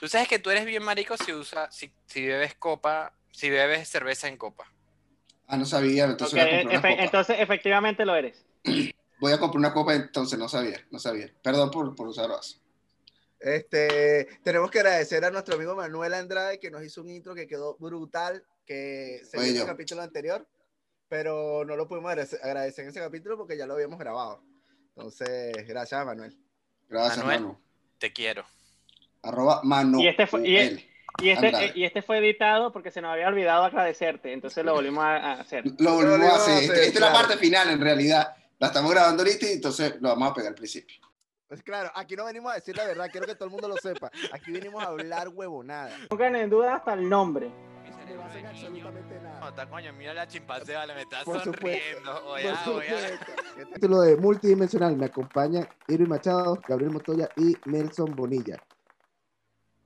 Tú sabes que tú eres bien marico si usa, si, si bebes copa, si bebes cerveza en copa. Ah, no sabía, entonces Ok, voy a comprar una efe- copa. entonces, efectivamente lo eres. Voy a comprar una copa, entonces no sabía, no sabía. Perdón por, por usar vaso. Este, tenemos que agradecer a nuestro amigo Manuel Andrade que nos hizo un intro que quedó brutal, que se vio en el capítulo anterior, pero no lo pudimos agradecer, agradecer en ese capítulo porque ya lo habíamos grabado. Entonces, gracias Manuel. Gracias, Manuel. Manu. Te quiero. Arroba Manu. Y este fue- y-. Y este, y este fue editado porque se nos había olvidado agradecerte, entonces lo volvimos a, hacer. Lo volvemos a a hacer. hacer, Este- Esta es la parte final, en realidad. La estamos grabando ahorita y entonces lo vamos a pegar al principio. Pues claro, aquí no venimos a decir la verdad, quiero que todo el mundo lo sepa. Aquí venimos a hablar huevonada. Pongan en duda hasta el nombre. No le hacen absolutamente nada. No, está coño, mira la chimpancé, vale, me está Por supuesto, sonriendo. Oye, por oye. Este- Título de multidimensional. Me acompañan Irving Machado, Gabriel Montoya y Nelson Bonilla.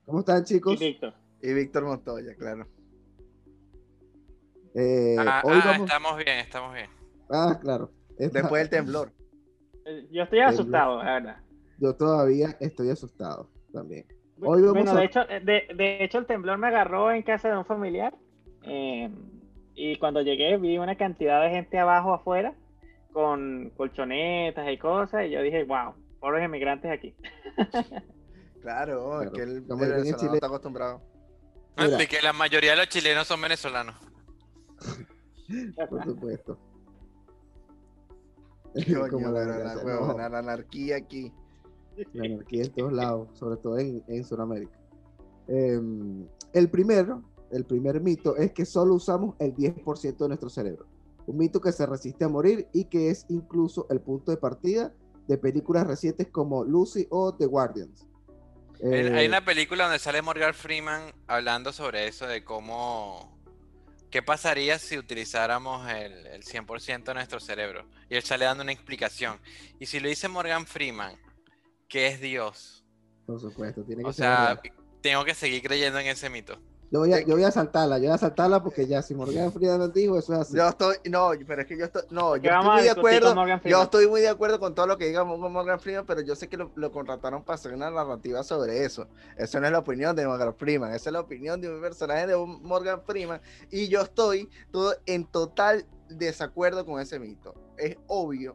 ¿Cómo están, Y chicos? listo. Y Víctor Montoya, claro. Eh, Ah, hoy ah, vamos. estamos bien, estamos bien. Ah, claro. Esta- Después del temblor. Eh, Yo estoy asustado, la verdad. Yo todavía estoy asustado también. Hoy vamos bueno, a- de, hecho, eh, de, de hecho, el temblor me agarró en casa de un familiar. eh, y cuando llegué vi una cantidad de gente abajo afuera con colchonetas y cosas. Y yo dije, wow, pobres emigrantes aquí. Claro, es Claro. que el, el venezolano Chile. está acostumbrado. Mira. De que la mayoría de los chilenos son venezolanos. Por supuesto. Coño, Como no, la anarquía aquí. la anarquía en todos lados, sobre todo en, en Sudamérica. Em, el primero, el primer mito es que solo usamos el 10% de nuestro cerebro. Un mito que se resiste a morir y que es incluso el punto de partida de películas recientes como Lucy o The Guardians. Hay, Eh, hay una película donde sale Morgan Freeman hablando sobre eso, de cómo... ¿Qué pasaría si utilizáramos el, el 100% de nuestro cerebro? Y él sale dando una explicación. Y si lo dice Morgan Freeman, ¿qué es Dios? Por supuesto, tiene que O ser sea, verdad. tengo que seguir creyendo en ese mito. Yo voy, a, yo voy a saltarla, yo voy a saltarla porque ya si Morgan Freeman nos dijo, eso es así. Yo estoy, no, pero es que yo estoy, no, yo estoy muy de acuerdo. Yo estoy muy de acuerdo con todo lo que diga Mo- Morgan Freeman, pero yo sé que lo, lo contrataron para hacer una narrativa sobre eso. Eso no es la opinión de Morgan Freeman, esa es la opinión de un personaje de un Morgan Freeman. Y yo estoy todo en total desacuerdo con ese mito. Es obvio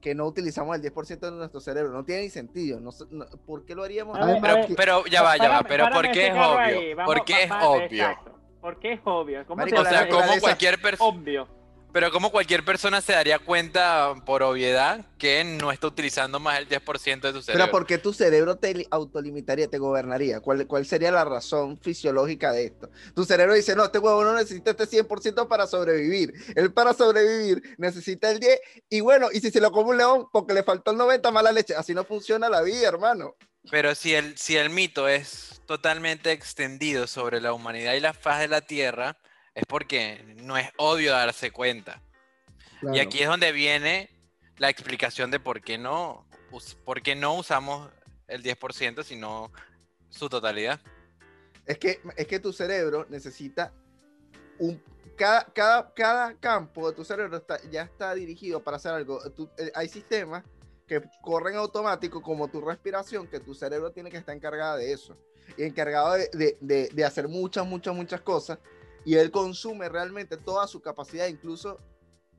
que no utilizamos el 10% de nuestro cerebro, no tiene ni sentido. No, sé- no- ¿Por qué lo haríamos? Ver, que- Pero ya va, ya va. Pero ¿por qué es obvio? ¿Por qué es obvio? Exacto. ¿Por qué es obvio? ¿Cómo Marico, te O sea, como cualquier persona... obvio? Pero como cualquier persona se daría cuenta por obviedad que no está utilizando más el 10% de su cerebro. Pero ¿por qué tu cerebro te li- autolimitaría, te gobernaría? ¿Cuál, ¿Cuál sería la razón fisiológica de esto? Tu cerebro dice, no, este huevo no necesita este 100% para sobrevivir. Él para sobrevivir necesita el 10 y bueno, y si se lo come un león porque le faltó el 90, mala leche. Así no funciona la vida, hermano. Pero si el, si el mito es totalmente extendido sobre la humanidad y la faz de la Tierra, es porque no es obvio darse cuenta. Y aquí es donde viene la explicación de por qué no, por qué no usamos el 10%, sino su totalidad. Es que, es que tu cerebro necesita un... Cada, cada, cada campo de tu cerebro está, ya está dirigido para hacer algo. Tú- eh, hay sistemas que corren automático como tu respiración, que tu cerebro tiene que estar encargada de eso. Y encargado de, de- de- de hacer muchas, muchas, muchas cosas. Y él consume realmente toda su capacidad, incluso...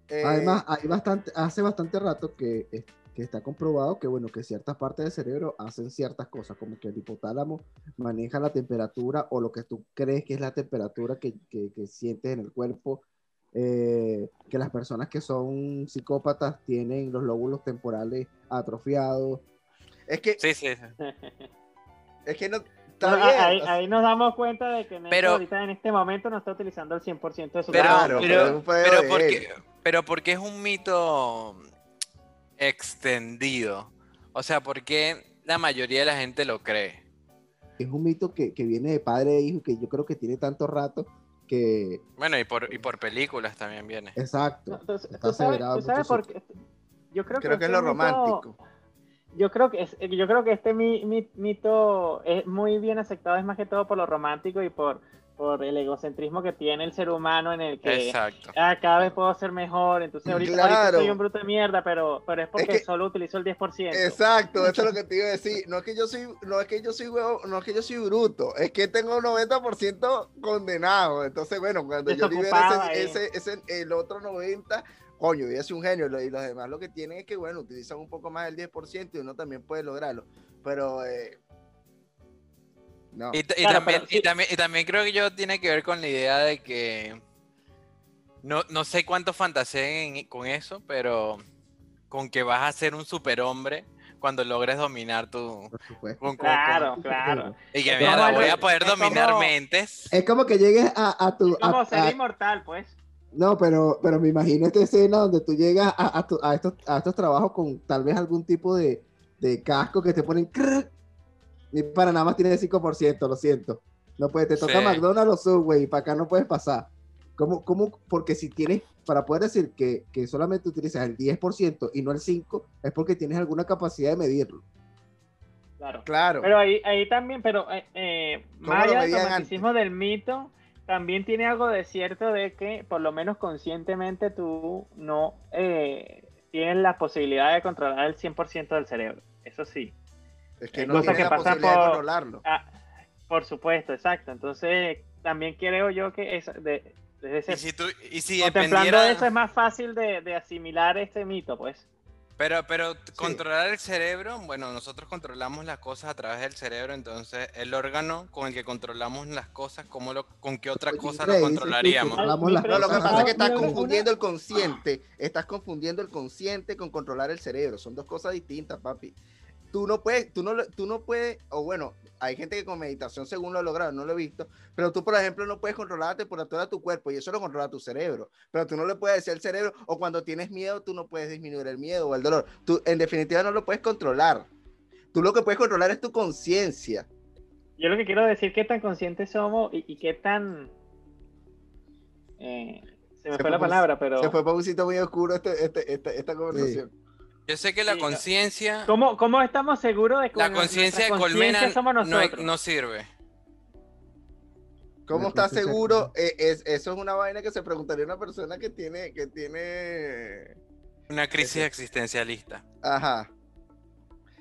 eh, Además, hay bastante, hace bastante rato que, que está comprobado que, bueno, que ciertas partes del cerebro hacen ciertas cosas, como que el hipotálamo maneja la temperatura o lo que tú crees que es la temperatura que, que- que sientes en el cuerpo, eh, que las personas que son psicópatas tienen los lóbulos temporales atrofiados. es que, Sí, sí, sí. es que no... Está Pero bien, ahí, ahí nos damos cuenta de que Neto Pero- ahorita en este momento no está utilizando el 100% de su Pero, Claro, pero, pero pero de porque, pero porque es un mito extendido. O sea, porque la mayoría de la gente lo cree. Es un mito que, que viene de padre e hijo, que yo creo que tiene tanto rato que... Bueno, y por, y por películas también viene. Exacto. No, tú- está tú sabes- tú por qué- Yo creo, creo que es lo mito- romántico. Yo creo que es- yo creo que este mi- mi- mito es muy bien aceptado, es más que todo por lo romántico y por, por el egocentrismo que tiene el ser humano en el que Exacto. ah, cada vez puedo ser mejor, entonces ahorita, ahorita Claro. soy un bruto de mierda, pero, pero es porque que- solo utilizo el 10%. Exacto, eso es lo que te iba a decir. No es que yo soy, no es que yo soy huevo, no es que yo soy bruto, es que tengo un 90% condenado. Entonces, bueno, cuando yo libero ese, ese, ese, el otro 90, coño, yo soy un genio. Y los demás lo que tienen es que, bueno, utilizan un poco más del 10% y uno también puede lograrlo. Pero, eh, no. Y, t- y Claro, también, pero sí. y, también, y también creo que yo tiene que ver con la idea de que no, no sé cuánto fantaseen en- con eso, pero con que vas a ser un superhombre cuando logres dominar tu... Por supuesto. con- con- Claro, con- claro. y que voy a poder dominar como- mentes. Es como que llegues a, a tu. Es como a- ser a- inmortal, pues. No, pero, pero me imagino esta escena donde tú llegas a, a tu- a estos, a estos trabajos con tal vez algún tipo de, de casco que te ponen. crrr, Y para nada más tiene 5%, lo siento. No puedes, te toca Sí. McDonald's o Subway, y para acá no puedes pasar. ¿Cómo, cómo? Porque si tienes, para poder decir que, que solamente utilizas el 10% y no el 5%, es porque tienes alguna capacidad de medirlo. Claro. Claro. Pero ahí, ahí también, pero eh, eh, ¿Cómo más allá del romanticismo del mito, también tiene algo de cierto de que, por lo menos conscientemente, tú no eh, tienes la posibilidad de controlar el 100% del cerebro. Eso sí. es que hay no cosas tienes que la pasan posibilidad de por- controlarlo. Ah, por supuesto, exacto. Entonces, también creo yo que es de, desde ese, Y si, tú, y si contemplando dependiera... eso es más fácil de, de asimilar este mito, pues. Pero, pero controlar el cerebro, bueno, nosotros controlamos las cosas a través del cerebro, entonces el órgano con el que controlamos las cosas, ¿cómo lo, ¿con qué otra Oye, cosa lo controlaríamos? controlamos las No, lo que pasa es que estás Una- confundiendo el consciente. Estás confundiendo el consciente con controlar el cerebro. Son dos cosas distintas, papi. Tú no puedes, tú no, tú no puedes, o bueno, hay gente que con meditación según lo ha logrado, no lo he visto, pero tú, por ejemplo, no puedes controlar la temperatura de tu cuerpo y eso lo controla tu cerebro. Pero tú no le puedes decir al cerebro, o cuando tienes miedo, tú no puedes disminuir el miedo o el dolor. Tú, en definitiva, no lo puedes controlar. Tú lo que puedes controlar es tu conciencia. Yo lo que quiero decir qué tan conscientes somos y, y qué tan... eh, se me Se fue la palabra, pero... Se fue para un sitio muy oscuro este, este- esta, esta conversación. Yo sé que la Sí, conciencia, ¿Cómo, ¿Cómo estamos seguros de que la conciencia de conciencia colmena somos no, nosotros? no sirve. ¿Cómo estás seguro? Eh, es, eso es una vaina que se preguntaría una persona que tiene, que tiene, Una crisis Ese- existencialista. ajá.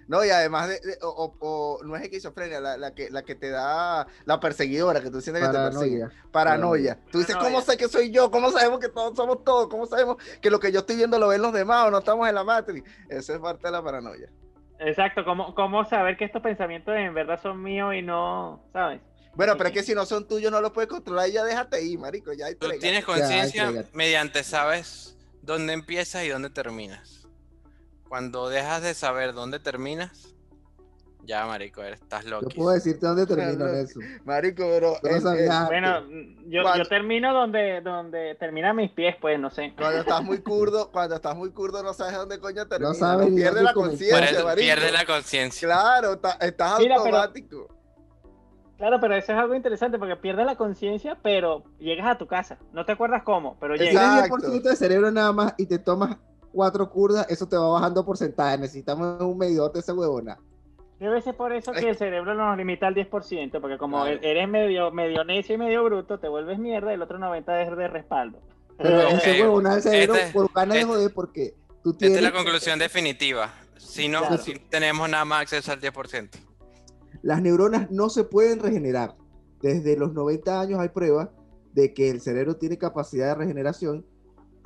No, y además de, de- o, o- o no es esquizofrenia, la, la que, la que te da la perseguidora, que tú sientes que te persigue. Paranoia. Paranoia. Tú dices, Paranoia. ¿cómo sé que soy yo? ¿Cómo sabemos que todos somos todos? ¿Cómo sabemos que lo que yo estoy viendo lo ven los demás o no estamos en la Matrix? Eso es parte de la paranoia. Exacto, ¿cómo, ¿cómo saber que estos pensamientos en verdad son míos y no, ¿sabes? Bueno, pero es que si no son tuyos no los puedes controlar y ya déjate ir, marico. Ya Tú tienes conciencia mediante sabes dónde empiezas y dónde terminas. Cuando dejas de saber dónde terminas, ya, marico, estás Yo loco. puedo decirte dónde termina Loco. eso. Marico, pero... Yo no el- antes. Bueno, yo, yo termino donde, donde terminan mis pies, pues, no sé. Cuando estás muy curdo, cuando estás muy curdo no sabes dónde coño termina. sabes ni Pierde la conciencia, marico. pierdes la conciencia. Claro, estás Mira, pero- automático. Claro, pero eso es algo interesante porque pierdes la conciencia, pero llegas a tu casa. No te acuerdas cómo, pero llegas. Tienes 10% de cerebro nada más y te tomas cuatro curdas, eso te va bajando porcentaje. Necesitamos un medidor de esa huevona. Debe ser por eso Es que el cerebro nos limita al 10%, porque como Claro. eres medio, medio necio y medio bruto, te vuelves mierda y el otro 90% es de respaldo. Pero Ok, ese huevona del cerebro este- por ganas de este- joder porque tú Esta tienes... es la conclusión definitiva. Si no, Claro. si tenemos nada más acceso al 10%. Las neuronas no se pueden regenerar. Desde los 90 años hay pruebas de que el cerebro tiene capacidad de regeneración,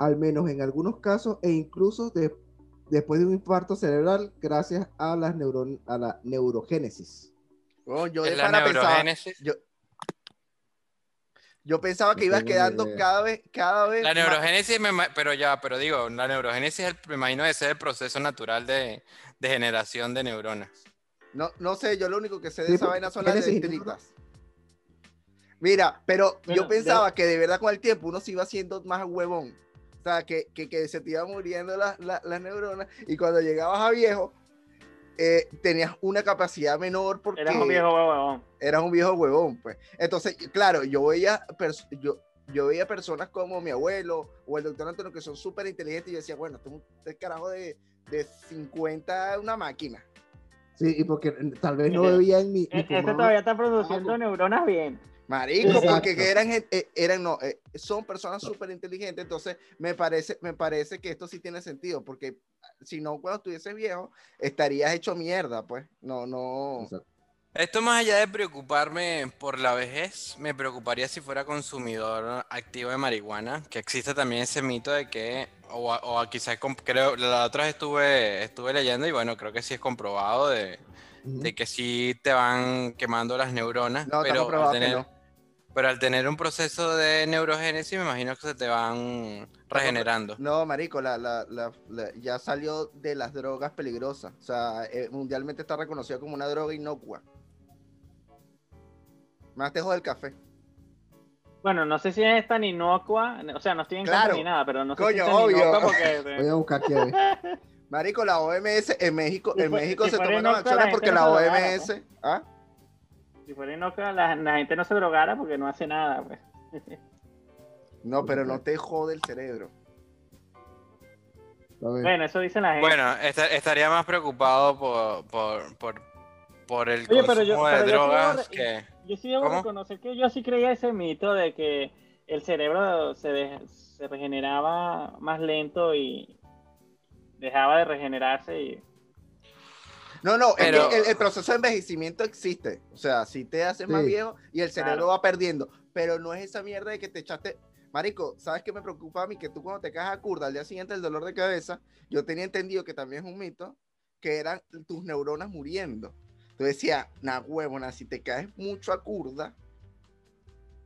al menos en algunos casos, e incluso de- después de un infarto cerebral, gracias a, las neuron a la neurogénesis. Oh, yo Es de la pana pensaba, neurogénesis. yo, yo pensaba que No ibas quedando idea. cada vez, cada vez La más- neurogénesis, me pero ya, pero digo, la neurogénesis es el- me imagino de ser el proceso natural de, de generación de neuronas. No, no sé, yo lo único que sé de Sí, esa vaina son las dendritas. Mira, pero Bueno, yo pensaba que de verdad con el tiempo uno se iba haciendo más huevón. O sea, que, que, que se te iban muriendo las, las- las neuronas y cuando llegabas a viejo, eh, tenías una capacidad menor porque Eres un viejo huevón. eras un viejo huevón, pues. Entonces, claro, yo veía, yo, yo veía personas como mi abuelo o el doctor Antonio que son súper inteligentes y yo decía, bueno, este es un este carajo de, de 50 una máquina. Sí, y porque tal vez no veían ni... ni Este todavía está produciendo neuronas bien. Marico, Exacto. porque que eran, eh, eran no, eh, son personas súper inteligentes, entonces me parece, me parece que esto sí tiene sentido, porque si no, cuando estuvieses viejo, estarías hecho mierda, pues. No, no. Exacto. Esto más allá de preocuparme por la vejez, me preocuparía si fuera consumidor activo de marihuana, que existe también ese mito de que, o, o quizás creo, la otra vez estuve, estuve leyendo y bueno, creo que sí es comprobado de, de que sí te van quemando las neuronas, No, pero, al tener, no. Pero al tener un proceso de neurogénesis me imagino que se te van regenerando. No, marico, la, la, la- la- ya salió de las drogas peligrosas. O sea, eh, mundialmente está reconocida como una droga inocua. Más te jode el café. Bueno, no sé si es tan inocua, o sea, no estoy en contra Claro. ni nada, pero no sé Coño, si es tan obvio. inocua porque... Voy a buscar aquí. Marico, la OMS en México, en México si se fuera tomaron inocua, la acciones porque la OMS. ¿Ah? Si fuera inocua, la, la gente no se drogara porque no hace nada, pues. No, pero no te jode el cerebro. Bueno, eso dicen la gente. Bueno, esta- estaría más preocupado por, por, por, por el Oye, yo- consumo de yo sí debo drogas re- que... Yo sí debo ¿Cómo? reconocer que yo sí creía ese mito de que el cerebro se, de- se regeneraba más lento y dejaba de regenerarse y No, no, es Pero- que el, el proceso de envejecimiento existe. O sea, si te haces más Sí. viejo y el cerebro Claro. va perdiendo. Pero no es esa mierda de que te echaste. Marico, ¿sabes qué me preocupa a mí? Que tú cuando te caes a curda al día siguiente el dolor de cabeza, yo tenía entendido que también es un mito, que eran tus neuronas muriendo. Entonces decía, nah, huevona, si te caes mucho a curda,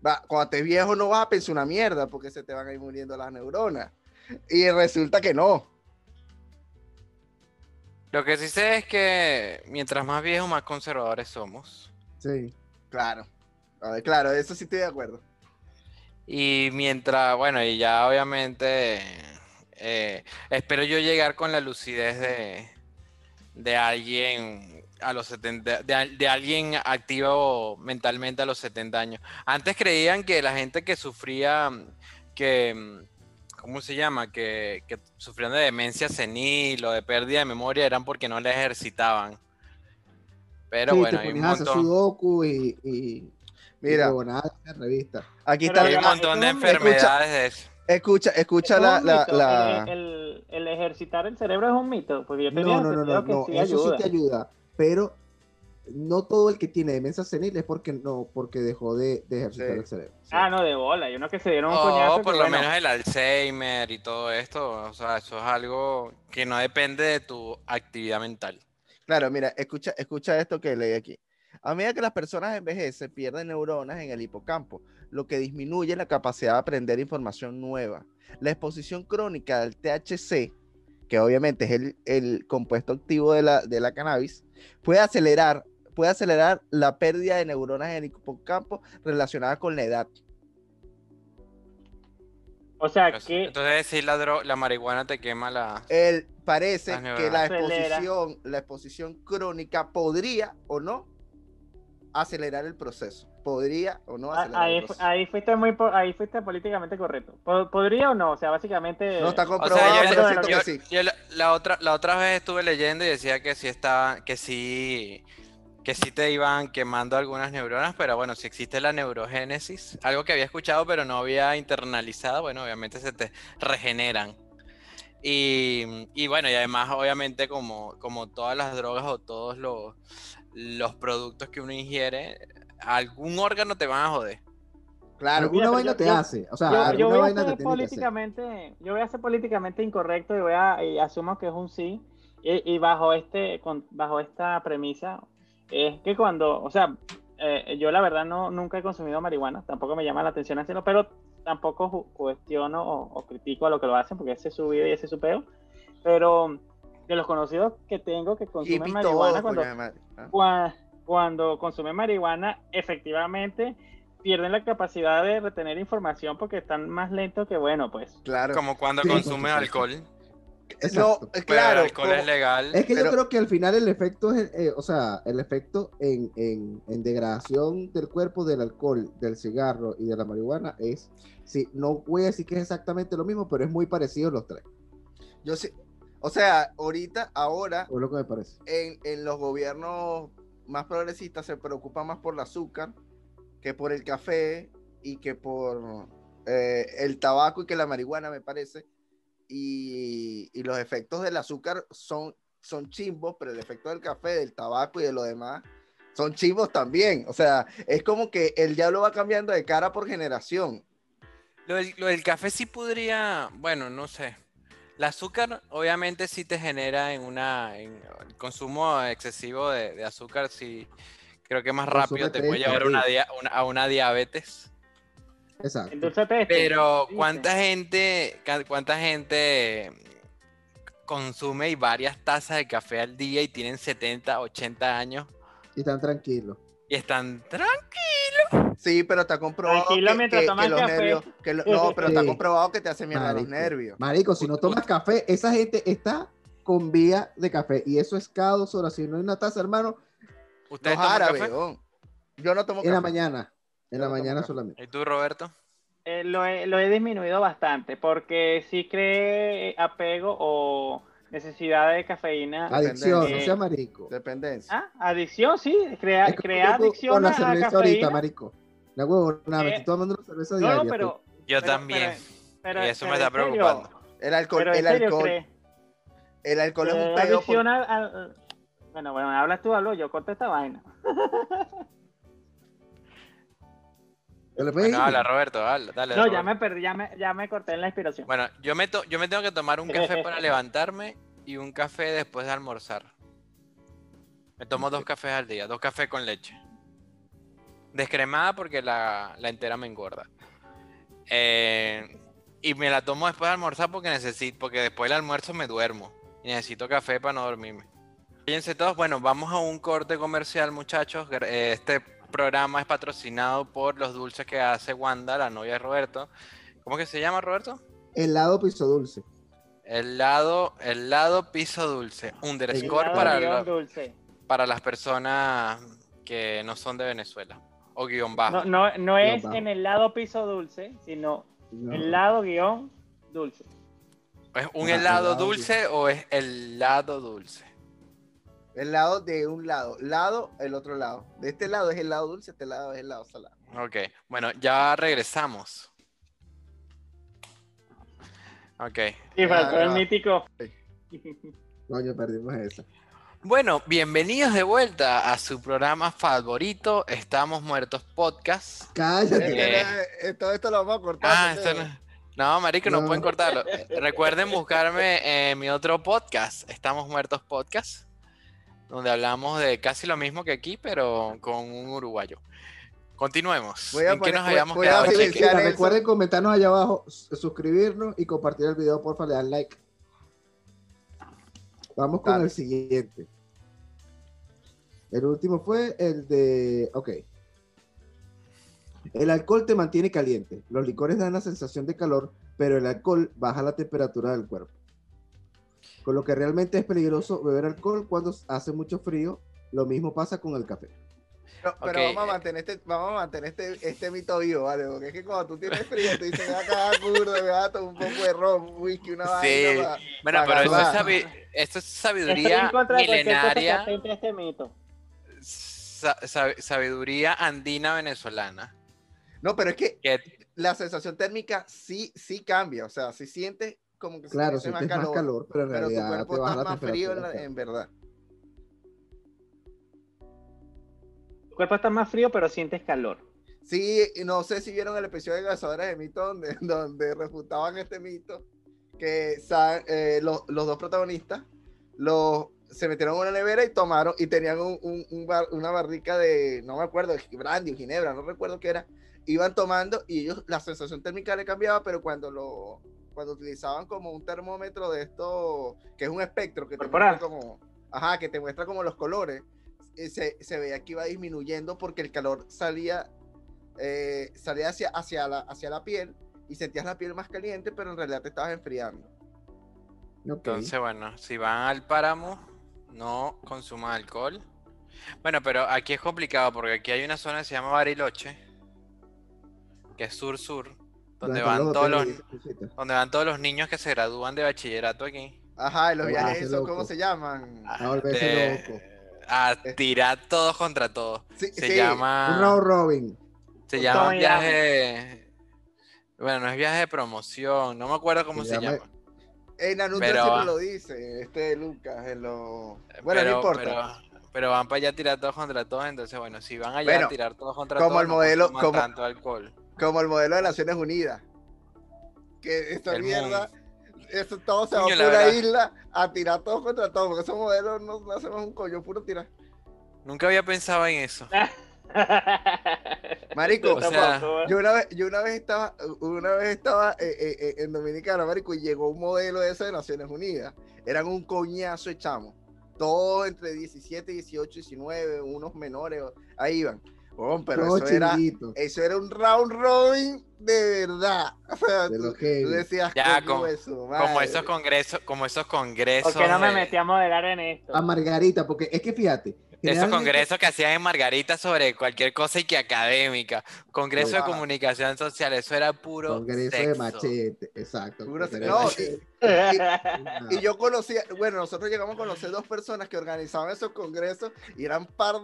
va, cuando estés viejo no vas a pensar una mierda porque se te van a ir muriendo las neuronas. Y resulta que no. Lo que sí sé es que mientras más viejos, más conservadores somos. Sí. Claro. A ver, claro, eso sí estoy de acuerdo. Y mientras, bueno, y ya obviamente eh, espero yo llegar con la lucidez de, de alguien a los 70, de, de alguien activo mentalmente a los 70 años. Antes creían que la gente que sufría, que, ¿cómo se llama? Que, que sufrían de demencia senil o de pérdida de memoria eran porque no le ejercitaban. Pero sí, bueno, te hay un montón. sudoku y, y, Mira, y revista. aquí está. Hay un montón de enfermedades de eso. Escucha, escucha Es la, la, la- El, el- el ejercitar el cerebro es un mito, porque yo tenía No, no, no, no, que no, sí eso ayuda. sí te ayuda, pero no todo el que tiene demencia senil es porque no, porque dejó de, de ejercitar Sí. el cerebro. Sí. Ah, no, de bola, yo no que se dieron un O coñazo. Oh, por que, lo bueno, menos el Alzheimer y todo esto, o sea, eso es algo que no depende de tu actividad mental. Claro, mira, escucha, escucha esto que leí aquí. A medida que las personas envejecen, pierden neuronas en el hipocampo, lo que disminuye la capacidad de aprender información nueva. La exposición crónica del THC, que obviamente es el, el compuesto activo de la, de la cannabis, puede acelerar, puede acelerar la pérdida de neuronas en el hipocampo relacionada con la edad. O sea, Pues, que Entonces, si la, dro- la marihuana te quema la... El, parece que la. Acelera. exposición, la exposición crónica podría o no acelerar el proceso. Podría o no acelerar ahí, el proceso. ahí fuiste muy ahí fuiste políticamente correcto. Po- ¿Podría o no? O sea, básicamente. No está O comprobado, sea, yo, pero yo- siento yo- que sí. yo la, la otra, la otra vez estuve leyendo y decía que sí estaba, que sí, que sí te iban quemando algunas neuronas, pero bueno, si existe la neurogénesis, algo que había escuchado pero no había internalizado, bueno, obviamente se te regeneran. Y, y bueno, y además obviamente como, como todas las drogas o todos los, los productos que uno ingiere, algún órgano te van a joder. Claro. alguna vaina yo- te yo- hace, o sea, yo, voy a te ser tiene que hacer. políticamente, yo voy a ser políticamente incorrecto y voy a y asumo que es un sí. Y, y bajo este, con- bajo esta premisa, es que cuando, o sea, eh, yo la verdad no nunca he consumido marihuana, tampoco me llama la atención hacerlo, pero tampoco cuestiono o, o critico a lo que lo hacen, porque ese es su vida y ese es su peo. Pero de los conocidos que tengo que consumen marihuana, cuando, madre. Ah. cua- cuando consumen marihuana, efectivamente pierden la capacidad de retener información porque están más lentos que, bueno, pues. Claro. Como cuando Sí, sí. alcohol. No, Exacto. eh, Pero claro. el alcohol como- es legal. Es que Pero- yo creo que al final el efecto es, eh, o sea, el efecto en, en, en degradación del cuerpo del alcohol, del cigarro y de la marihuana es, sí, no voy a decir que es exactamente lo mismo, pero es muy parecido los tres, Yo sí. O sea, ahorita, ahora, o lo que me parece. en, en los gobiernos más progresistas se preocupan más por el azúcar que por el café y que por eh, el tabaco y que la marihuana, me parece. Y, y los efectos del azúcar son, son chimbos, pero el efecto del café, del tabaco y de lo demás son chimbos también. O sea, es como que el diablo va cambiando de cara por generación. Lo del, lo del café sí podría, bueno, no sé. El azúcar obviamente sí te genera en una, en el consumo excesivo de, de azúcar, sí creo que más rápido te puede llevar una, una- a una diabetes. Exacto. Este. Pero cuánta gente, cuánta gente consume y varias tazas de café al día y tienen 70, 80 años Y están tranquilos. y están tranquilos. Sí, pero está comprobado Tranquilo que, mientras que- tomas que los café. nervios. que lo- no, pero está comprobado que te hace mierda los nervios. Marico, si no tomas café, esa gente está con vía de café. Y eso es cada dos horas. Si no hay una taza, hermano, ¿Ustedes Los árabes, café? Yo no tomo en la mañana. En la Yo no mañana solamente. ¿Y tú, Roberto? Eh, lo, he, lo he disminuido bastante porque sí cree apego o necesidad de cafeína. Adicción, no Eh, sea marico. Dependencia. Ah, adicción, sí, crea, crea tú adicción con la a cerveza cafeína. ahorita, marico. La huevo, nada, me Eh, estoy tomando una cerveza no, diaria. no, pero. Yo pero- también. pero- pero- y eso me está preocupando. El alcohol, Pero el alcohol, cree- el alcohol es un pedo. adicción por- al- al- Bueno, bueno, hablas tú, hablo yo, corta esta vaina. Bueno, habla, Roberto, habla, dale. No, Roberto. ya me perdí, ya me, ya me corté en la inspiración. Bueno, yo me, to- yo me tengo que tomar un café para levantarme y un café después de almorzar. Me tomo dos cafés al día, dos cafés con leche. Descremada porque la, la entera me engorda. Eh, y me la tomo después de almorzar porque necesito, porque después del almuerzo me duermo. Y necesito café para no dormirme. Fíjense todos, bueno, vamos a un corte comercial, muchachos. Eh, Este programa es patrocinado por los dulces que hace Wanda, la novia de Roberto. ¿Cómo que se llama, Roberto? Helado piso dulce. El lado, el lado piso dulce. Underscore Helado para, guion la- dulce. para las personas que no son de Venezuela. O guion bajo. No, no, no es bajo. en el lado piso dulce, sino No. el lado guion dulce. ¿Es un Ah, helado helado dulce o es el lado dulce? El lado de un lado, lado, el otro lado. De este lado es el lado dulce, este lado es el lado salado. Ok, bueno, ya regresamos. Ok. Y faltó el no. mítico. Coño, perdimos esa. Bueno, bienvenidos de vuelta a su programa favorito, Estamos Muertos Podcast. Cállate. Eh. Eh, todo esto lo vamos a cortar. Ah, no esto no. No, marico, no, No. pueden cortarlo. Recuerden buscarme en mi otro podcast, Estamos Muertos Podcast, donde hablamos de casi lo mismo que aquí, pero con un uruguayo. Continuemos. Voy a ¿En qué nos voy- habíamos voy a quedado, recuerden comentarnos allá abajo, suscribirnos y compartir el video, porfa, le dan like. Vamos con Dale. el siguiente. El último fue el de. Ok. El alcohol te mantiene caliente. Los licores dan la sensación de calor, pero el alcohol baja la temperatura del cuerpo. Con lo que realmente es peligroso beber alcohol cuando hace mucho frío. Lo mismo pasa con el café. Pero, pero Ok, vamos a eh. mantener este, vamos a mantener este, este mito vivo, ¿vale? Porque es que cuando tú tienes frío, te dicen, "Ah, acá, curdo, me vas a tomar un poco de ron, un whisky, una Sí. vaina. pa-". Bueno, para pero eso es, sabi- esto es Estoy sabiduría en cosa que milenaria, atente a este mito. sa- sab- sabiduría andina venezolana. No, pero es que Que la sensación térmica sí, sí cambia, o sea, si sientes como que Claro, tuviese sientes más calor, pero en pero tu realidad cuerpo te baja está la más frío en, la- en verdad. Tu cuerpo está más frío, pero sientes calor. Sí, y no sé si vieron el episodio de Cazadores de Mito donde, donde refutaban este mito, que eh, los, los dos protagonistas los, se metieron en una nevera y tomaron, y tenían un, un- un bar- una barrica de, no me acuerdo, de brandy o ginebra, no recuerdo qué era, iban tomando y ellos, la sensación térmica le cambiaba, pero cuando lo cuando utilizaban como un termómetro de esto, que es un espectro que te muestra como, ajá, que te muestra como los colores, eh, se, se veía que iba disminuyendo porque el calor salía eh, salía hacia, hacia, la, hacia la piel y sentías la piel más caliente, pero en realidad te estabas enfriando. Entonces, bueno, si van al páramo, no consuman alcohol. Bueno, pero aquí es complicado porque aquí hay una zona que se llama Bariloche, que es sur-sur, donde van todos los, donde van todos los niños que se gradúan de bachillerato aquí. Ajá, y los Ah, viajes esos, loco. ¿cómo se llaman? A volverse De- loco. a tirar todos contra todos. Sí, Se sí, llama round robin. Se llama viaje. Bueno, no es viaje de promoción, no me acuerdo cómo Se se llama- llama. En Pero- siempre lo dice, este Lucas, en lo... Bueno, pero, no importa. Pero, pero van para allá a tirar todos contra todos, entonces bueno, si van allá Bueno, a tirar todos contra como todos, el no modelo- consuman como- tanto alcohol. Como el modelo de Naciones Unidas. Que esta El mierda, eso todo se va Coño, a una isla a tirar todos contra todos, porque esos modelos no, no hacemos un coño, puro tirar. Nunca había pensado en eso. Marico, O sea, Tampoco, yo una vez, yo una vez estaba, una vez estaba eh, eh, eh, en Dominicana, marico, y llegó un modelo de ese de Naciones Unidas. Eran un coñazo de chamos. Todos entre 17, 18, 19, unos menores, ahí iban. Pero Todo eso era, eso era un round robin de verdad. O sea, de tú, los tú decías, Ya, como- esos congresos, como esos congresos. ¿Por qué no me de- metí a modelar en esto? A Margarita, porque es que fíjate. Esos congresos que hacían en Margarita sobre cualquier cosa y que académica. Congreso de comunicación social, eso era puro Congreso sexo. de machete, exacto. Puro no, machete. Y yo conocía, bueno, nosotros llegamos a conocer dos personas que organizaban esos congresos y eran par,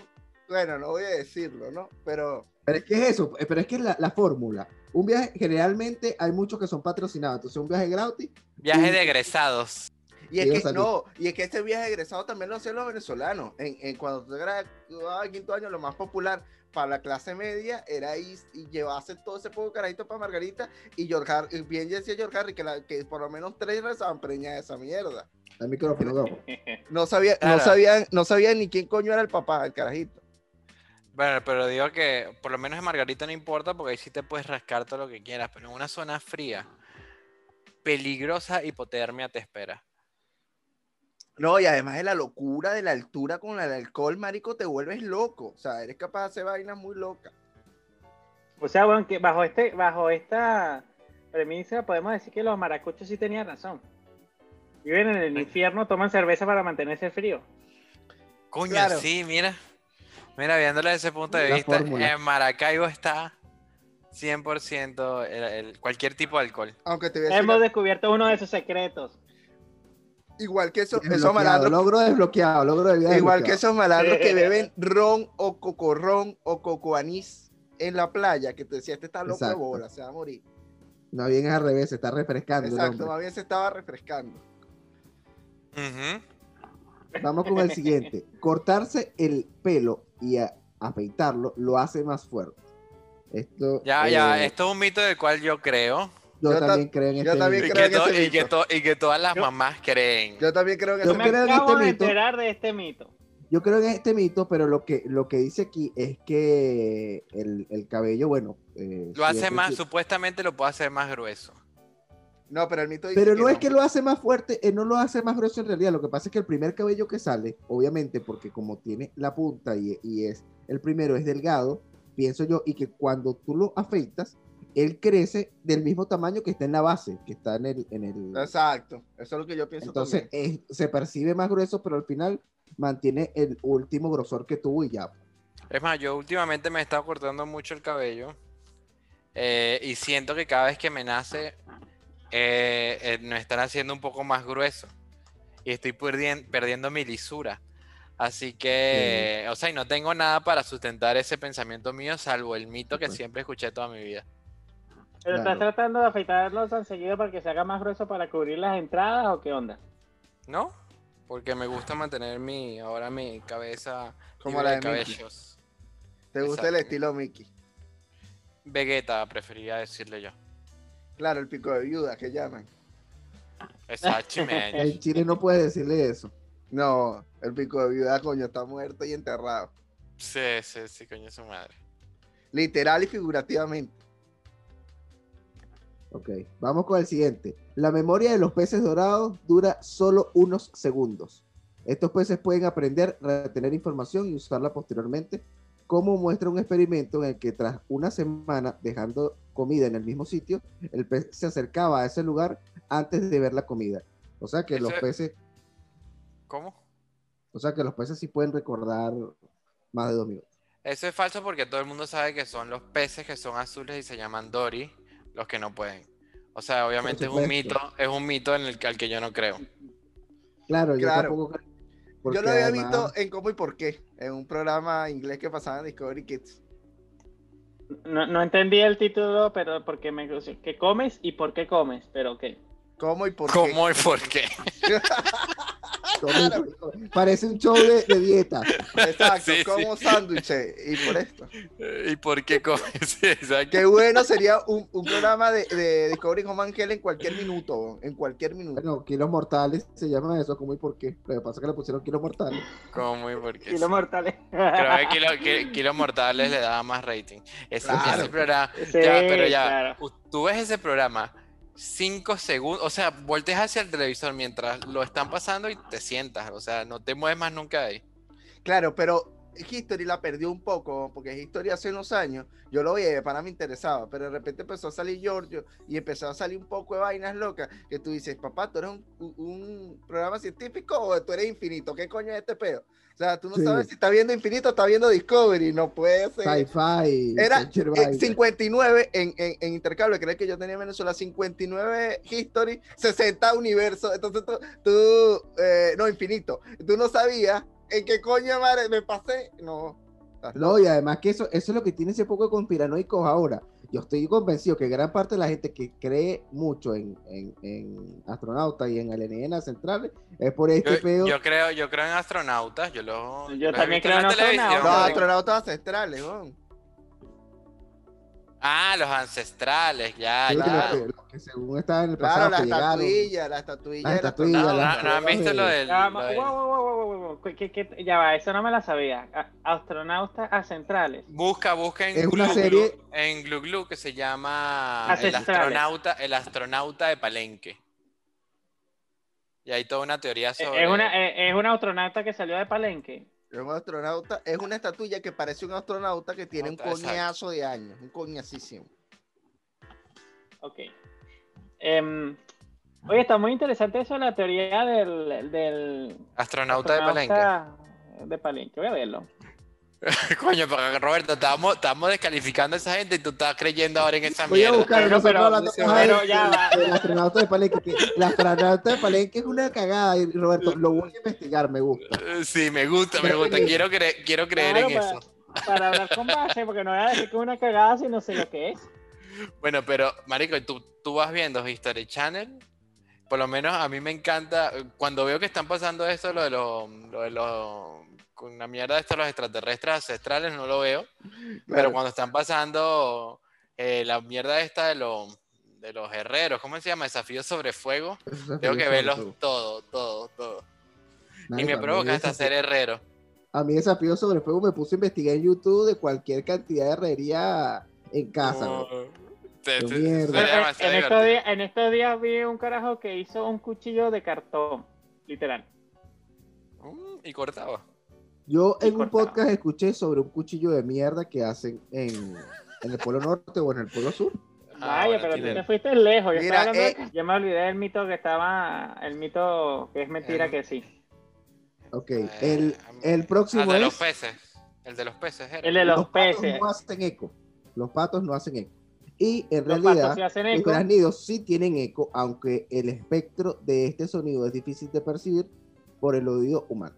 bueno, no voy a decirlo, ¿no? Pero Pero es que es eso, eh, pero es que es la, la fórmula. Un viaje, generalmente hay muchos que son patrocinados. Entonces, un viaje gratis, Viaje de egresados. Y es que, no, y es que este viaje egresado también lo hacían los venezolanos. En, en cuando tú eras ah, quinto año, lo más popular para la clase media era ir y llevarse todo ese poco carajito para Margarita. Y George bien decía George Harry que, la- que por lo menos tres rezaban preñas de esa mierda. el micrófono. No sabía, Claro. no sabían, no sabían ni quién coño era el papá, el carajito. Bueno, pero digo que por lo menos en Margarita no importa porque ahí sí te puedes rascar todo lo que quieras, pero en una zona fría, peligrosa hipotermia te espera. No, y además de la locura de la altura con el alcohol, marico, te vuelves loco. O sea, eres capaz de hacer vainas muy locas. O sea, bueno, que bajo este, bajo esta premisa podemos decir que los maracuchos sí tenían razón. Viven en el infierno, toman cerveza para mantenerse frío. Coño, Claro. sí, mira. Mira, viéndolo desde ese punto de La vista, fórmula. en Maracaibo está 100% el, el- cualquier tipo de alcohol. Aunque te voy a decir, Hemos descubierto uno de sus secretos. igual que esos, esos malandros, logro desbloqueado, logro de vida igual que esos malandros que beben ron o cocorrón o coco anís en la playa, que te decía, este está loco de bola, se va a morir. No, bien es al revés, se está refrescando. Exacto, más bien se estaba refrescando. Vamos con el siguiente. Cortarse el pelo y a- afeitarlo lo hace más fuerte. Esto, Ya, ya, eh, esto es un mito del cual yo creo. yo, yo ta- también creo en este también Y mito. creo que, en to- ese y que mito. to- y que todas las Yo- mamás creen. Yo también creo que Yo ese Me creo en acabo este de mito. enterar de este mito. Yo creo en este mito, pero lo que, lo que dice aquí es que el, el cabello, bueno. eh, Lo hace más, supuestamente lo puede hacer más grueso. No, pero el mito dice Pero no es que lo hace más fuerte, eh, no lo hace más grueso en realidad. Lo que pasa es que el primer cabello que sale, obviamente, porque como tiene la punta y, y es el primero es delgado, pienso yo, y que cuando tú lo afeitas, él crece del mismo tamaño que está en la base, que está en el. En el Exacto, eso es lo que yo pienso entonces también. es- se percibe más grueso, pero al final mantiene el último grosor que tuvo y ya. Es más, yo últimamente me he estado cortando mucho el cabello eh, y siento que cada vez que me nace eh, eh, me están haciendo un poco más grueso y estoy perdien- perdiendo mi lisura. Así que, o sea, y no tengo nada para sustentar ese pensamiento mío salvo el mito que siempre escuché toda mi vida. ¿Pero Claro. estás tratando de afeitarlo tan seguido para que se haga más grueso para cubrir las entradas o qué onda? ¿No? Porque me gusta mantener mi, ahora mi cabeza Como la de Mickey. cabellos. ¿Te gusta el estilo Mickey? Vegeta, preferiría decirle yo. Claro, el pico de viuda que llaman. Exactamente. En Chile no puedes decirle eso. No, el pico de viuda, coño, está muerto y enterrado. Sí, sí, sí, coño su madre. Literal y figurativamente. Ok, vamos con el siguiente. La memoria de los peces dorados dura solo unos segundos. Estos peces pueden aprender, retener información y usarla posteriormente, como muestra un experimento en el que tras una semana dejando comida en el mismo sitio, el pez se acercaba a ese lugar antes de ver la comida. O sea que los peces, ¿Cómo? o sea que los peces sí pueden recordar más de dos minutos. Eso es falso porque todo el mundo sabe que son los peces que son azules y se llaman Dory los que no pueden. O sea, obviamente es un mito, es un mito en el que, al que yo no creo. Claro, yo Claro. tampoco creo, Yo lo había además- visto en Cómo y Por qué, en un programa inglés que pasaba en Discovery Kids. No, no entendí el título, pero porque me ¿qué comes y por qué comes? Pero qué. ¿Cómo y por qué? ¿Cómo y por qué? Claro. Parece un show de, de dieta. Exacto, Sí, sí. como sándwiches. Y por esto. ¿Y por qué comes? Exacto. Qué bueno sería un, un programa de, de Discovery Home Angel en cualquier minuto. En cualquier minuto. Bueno, kilos mortales se llama eso, ¿cómo y por qué? Lo que pasa es que le pusieron kilos mortales. ¿Cómo y por qué? Y los mortales. Creo que Kilo, Ki- Kilo Mortales le daba más rating. Ese, Claro. ese programa. Sí, ya, pero ya, claro. tú ves ese programa, cinco segundos, o sea, volteas hacia el televisor mientras lo están pasando y te sientas, o sea, no te mueves más nunca ahí. Claro, pero History la perdió un poco, porque History hace unos años, yo lo veía, para me interesaba, pero de repente empezó a salir Giorgio y empezó a salir un poco de vainas locas, que tú dices, papá, tú eres un- un programa científico o tú eres infinito, ¿qué coño es este pedo? O sea, tú no Sí. sabes si está viendo infinito o está viendo Discovery, no puede ser. Sci-fi. Era cualquier eh, vaina. 59 en, en, en intercambio, creo que yo tenía en Venezuela 59 History, 60 Universo, entonces tú, tú, eh, no, infinito, tú no sabías en qué coño madre me pasé, no. No, y además que eso, eso es lo que tiene ese poco de conspiranoicos ahora. Yo estoy convencido que gran parte de la gente que cree mucho en, en, en astronautas y en alienígenas centrales es por este Yo, pedo. yo creo, yo creo en astronautas, yo lo Yo también creo en astronautas. Los no. astronautas ancestrales, weón. Ah, los ancestrales, ya, Sí, ya. que los claro. que- los que según estaban en el Claro, pasado, la que llegaron. estatuilla, la estatuilla Las estatuillas, las- ¿No, no han visto lo del, Ya, lo ma- del- wow, wow, wow, wow, wow, wow. ¿Qué- qué- qué- Ya va, eso no me la sabía. A- Astronautas a centrales. Busca, busca en Es una serie- Glu- en Glu Glu que se llama el astronauta, el astronauta de Palenque. Y hay toda una teoría sobre Es una, es una astronauta que salió de Palenque. Es un astronauta, es una estatuilla que parece un astronauta que tiene un coñazo de años, un coñacísimo. Ok. Em, oye, está muy interesante eso, la teoría del, del astronauta de Palenque. de Palenque. Voy a verlo. Coño, pero Roberto, estamos, estamos descalificando a esa gente y tú estás creyendo ahora en esa Voy a mierda. buscar, Pero- nosotros pero- hablando pero más del- ya va. del astronauta de Palenque. que el astronauta de Palenque es una cagada, y Roberto, lo voy a investigar, me gusta. Eh, Sí, me gusta, me gusta. Quiero, cre- quiero creer Claro, en para- eso. Para hablar con base, porque no voy a decir que es una cagada si no sé lo que es. Bueno, pero, Marico, ¿tú, tú vas viendo History Channel. Por lo menos a mí me encanta. Cuando veo que están pasando esto, lo de los. Lo de los con la mierda de esto, los extraterrestres ancestrales, no lo veo. Pero cuando están pasando eh, la mierda esta de los. De los herreros, ¿cómo se llama? Desafíos sobre fuego. Tengo que verlos sobre todo, todo, todo. Y me provoca hasta desafío- ser herrero. A mí desafío sobre fuego me puse a investigar en YouTube de cualquier cantidad de herrería en casa. No. Te- Qué te- mierda. sería En, estos días, en estos días vi un carajo que hizo un cuchillo de cartón, literal. Mm, Y cortaba. Yo Y en un podcast escuché sobre un cuchillo de mierda que hacen en, en el Polo Norte o en el Polo Sur. Ah, Vaya, bueno, pero tú te fuiste lejos. Yo, Mira, estaba hablando de- eh. yo me olvidé del mito que estaba, el mito que es mentira Em, que sí. Ok, Eh, el, el Ah, próximo de es... los peces. El de los peces era. El de los, peces. no hacen eco. Los patos no hacen eco. Y en Los realidad, patos los graznidos sí tienen eco, aunque el espectro de este sonido es difícil de percibir por el oído humano.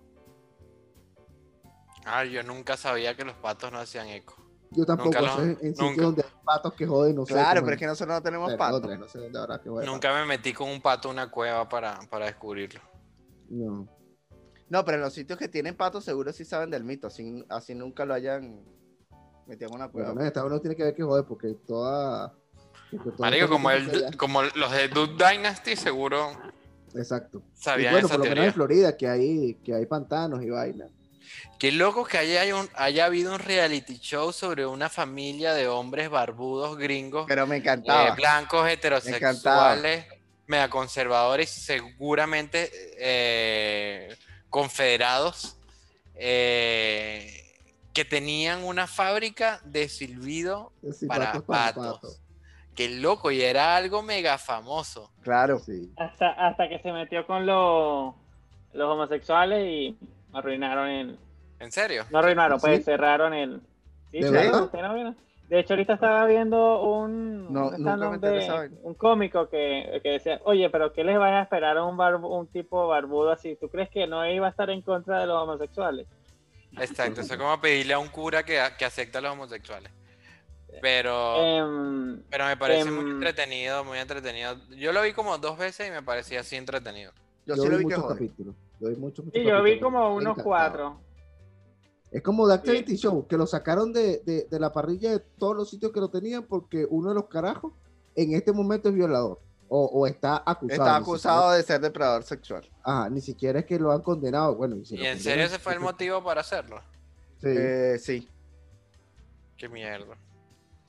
Ah, yo nunca sabía que los patos no hacían eco. Yo tampoco Nunca lo- en sitios donde hay patos que joden, no sé. Claro, pero es que nosotros no tenemos en pato. Londres, no sé dónde habrá que joder Nunca me metí con un pato en una cueva para, para descubrirlo. patos. No. No, pero en los sitios que tienen patos seguro sí saben del mito, así, así nunca lo hayan metido en una Bueno, cueva. en Estados Unidos tiene que ver que joder porque toda. porque todo Marico, como, el, como los de Dude Dynasty, seguro Exacto. Y sabían bueno, esa por lo menos teoría. en Florida, que hay, que hay pantanos y vainas. Qué loco que haya, un- haya habido un reality show sobre una familia de hombres barbudos gringos, Pero me eh, encantaba. blancos, encantaba. heterosexuales, mega conservadores, seguramente eh, confederados, eh, que tenían una fábrica de silbido Sí, para patos. Qué loco, y era algo mega famoso. Claro. Sí. Hasta, hasta que se metió con los, los homosexuales y arruinaron el. ¿En serio? No arruinaron, pues ¿Sí? cerraron el. Sí, ¿De. De hecho, ahorita estaba viendo un, No, de- un cómico que, que decía, oye, pero ¿qué les vas a esperar a un, barbu- un tipo barbudo así? ¿Tú crees que no iba a estar en contra de los homosexuales? Exacto, eso es como pedirle a un cura que, que acepta a los homosexuales. Pero, Em, pero me parece muy em, entretenido, muy entretenido. Yo lo vi como dos veces y me parecía así entretenido. Yo, Yo sí lo vi vi que muchos jode. capítulos. Yo vi muchos, muchos sí, yo vi como unos cuatro. Es como The Activity Sí. Show, que lo sacaron de, de- de la parrilla de todos los sitios que lo tenían porque uno de los carajos en este momento es violador o, o está acusado. Está acusado de ser depredador sexual. ajá, ni siquiera es que lo han condenado. Bueno, y, si ¿Y lo en serio ese fue el motivo para hacerlo? Sí. Eh, sí. Qué mierda.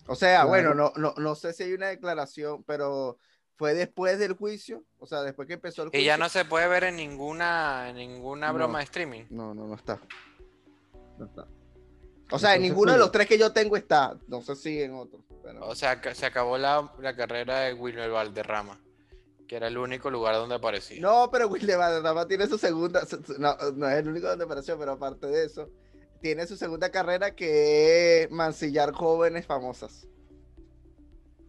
O sea, Claro. bueno, no, no, no sé si hay una declaración, pero fue después del juicio, o sea, después que empezó el juicio. Y ya no se puede ver en ninguna, en ninguna No. broma de streaming. No, no, no está. no está. O sea, en ninguno de los tres que yo tengo está. No sé si en otro. pero- O sea, se acabó la, la carrera de Wilmer Valderrama, que era el único lugar donde aparecía. No, pero Will de Valderrama tiene su segunda. su- no, no es el único donde apareció, pero aparte de eso, tiene su segunda carrera que es mancillar jóvenes famosas.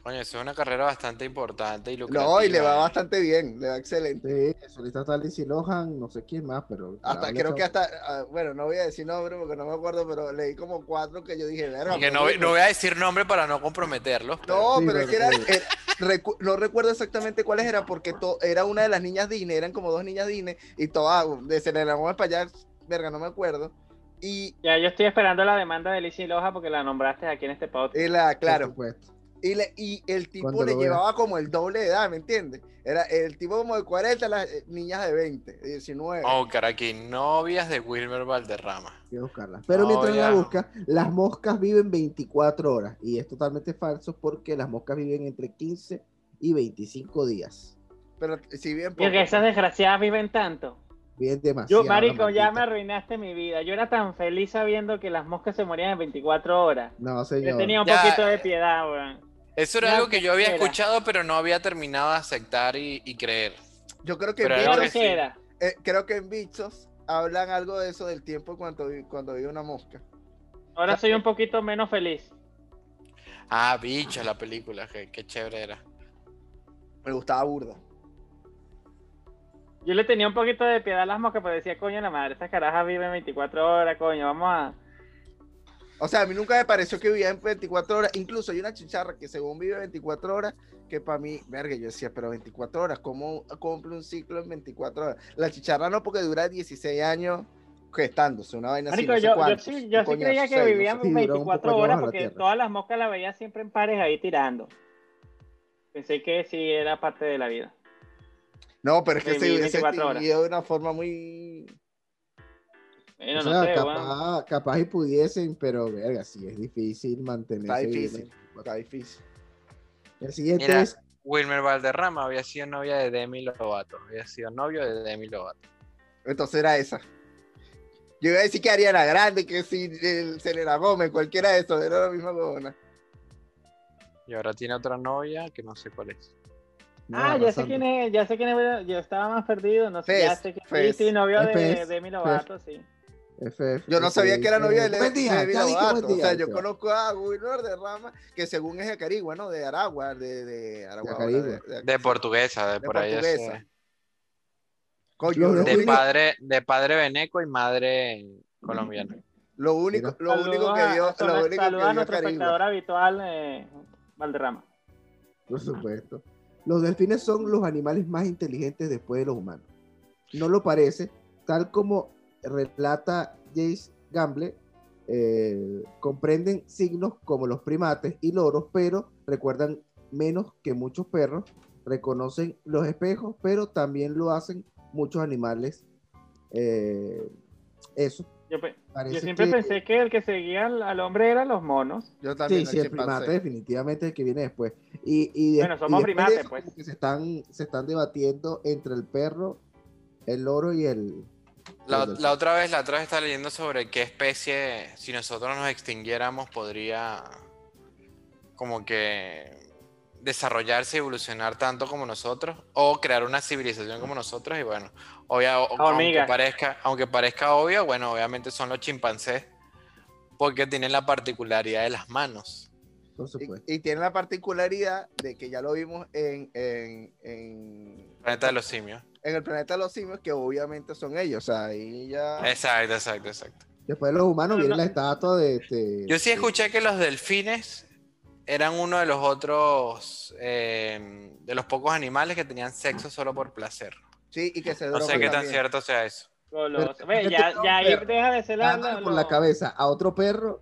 Coño, eso es una carrera bastante importante y lucrativa. No, y le va ¿eh? bastante bien, le va excelente. Sí, solista está Lindsay Lohan, no sé quién más, pero. Hasta, la- creo que hasta, ah, bueno, no voy a decir nombre porque no me acuerdo, pero leí como cuatro que yo dije, verga. Que no, bueno". no voy a decir nombre para no comprometerlos. pero- No, Sí, pero es que era, era- recu- no recuerdo exactamente cuáles eran, porque to- era una de las niñas Disney, eran como dos niñas Disney, y todas, de Celeramos para allá, verga, no me acuerdo. Y, Ya yo estoy esperando la demanda de Lizzie Loja porque la nombraste aquí en este podcast. y la, Por claro, supuesto. Y, le- y el tipo le llevaba como el doble de edad, ¿me entiendes? Era el tipo como de 40, las eh, niñas de 20, de 19. Oh, caraqui, novias de Wilmer Valderrama. Hay que buscarla. Pero No, mientras ya. la busca, las moscas viven 24 horas. Y es totalmente falso porque las moscas viven entre 15 y 25 días. Pero si bien Y que poco, esas desgraciadas viven tanto. Viven demasiado. Yo, marico, ya me arruinaste mi vida. Yo era tan feliz sabiendo que las moscas se morían en 24 horas. No, Yo señor. tenía un Ya. poquito de piedad, weón. Eso era algo que yo había escuchado, pero no había terminado de aceptar y, y creer. yo creo que Pero en era que Bichos- quisiera. eh, creo que en Bichos hablan algo de eso del tiempo cuando, vi- cuando vive una mosca. Ahora soy un poquito menos feliz. Ah, bicho, la película, qué, qué chévere era. Me gustaba burda. Yo le tenía un poquito de piedad a las moscas, pero decía, coño, la madre, estas carajas viven 24 horas, coño, vamos a... O sea, a mí nunca me pareció que vivía en 24 horas. Incluso hay una chicharra que según vive 24 horas, que para mí, verga, yo decía, pero 24 horas, ¿cómo cumple un ciclo en 24 horas? La chicharra no, porque dura 16 años gestándose, una vaina Marico, así, no sé yo, sí, yo sí coñazo, creía que seis, no vivían sé. Un 24 poco horas la porque todas las moscas las veía siempre en pares ahí tirando. Pensé que sí era parte de la vida. No, pero es que Sí, se viví hubiese 24 horas. extinguido de una forma muy... Bueno, o no sea, sé, capaz, capaz y pudiesen, pero verga, sí es difícil mantenerse. Está difícil, 24. está difícil. El siguiente Mira. es Wilmer Valderrama había sido novia de Demi Lovato. Había sido novio de Demi Lovato. Entonces era esa. Yo iba a decir que Ariana Grande, que si el Selena Gómez, cualquiera de esos, era la misma huevona. Y ahora tiene otra novia que no sé cuál es. no, Ah, ya sé quién es, ya sé quién es, yo estaba más perdido, no sé, Fez, ya sé que Fez. sí, sí, novio Es de Demi Lovato, sí. Yo no sabía que era novia de, Le- Buen día, de Demi ya dije Lovato. O sea, yo conozco a Wilmer de Rama, que según es de Carigua, ¿no? De Aragua, de, de Aragua. De Acarigua. de- De portuguesa, de, De por ahí. portuguesa. Coño, de De único, padre, de padre veneco y madre colombiana. lo único, lo único Saludos que a- dio, saludos- lo único que saludos a dio nuestro Carigua. espectador habitual, eh, Valderrama. Por supuesto. Los delfines son los animales más inteligentes después de los humanos. No lo parece, tal como relata Jace Gamble, eh, comprenden signos como los primates y loros, pero recuerdan menos que muchos perros, reconocen los espejos, pero también lo hacen muchos animales. Eh, eso. Yo, pe- Parece yo siempre que- pensé que el que seguía al, al hombre eran los monos. Yo también, Sí, sí, el primate definitivamente es el que viene después. Y, y de- Bueno, somos y después de primates, eso, pues. que se están, se están debatiendo entre el perro, el loro y el... La, otra vez, la otra vez estaba leyendo sobre qué especie, si nosotros nos extinguiéramos, podría como que desarrollarse y evolucionar tanto como nosotros, o crear una civilización como nosotros, y bueno, obvia- aunque, parezca, aunque parezca obvio, bueno, obviamente son los chimpancés, porque tienen la particularidad de las manos. Por supuesto. Y, y tiene la particularidad de que ya lo vimos en, en, en, Planeta de los simios. En el planeta de los simios, que obviamente son ellos. O sea, ahí ya. Exacto, exacto, exacto. Después de los humanos No, viene no. la estatua de... este- Yo sí escuché que los delfines eran uno de los otros, eh, de los pocos animales que tenían sexo solo por placer. Sí, y que se No sé qué tan cierto sea eso. Goloso. Pero- Ve, ya, ya ahí deja de ser la, Anda lo- por la cabeza a otro perro,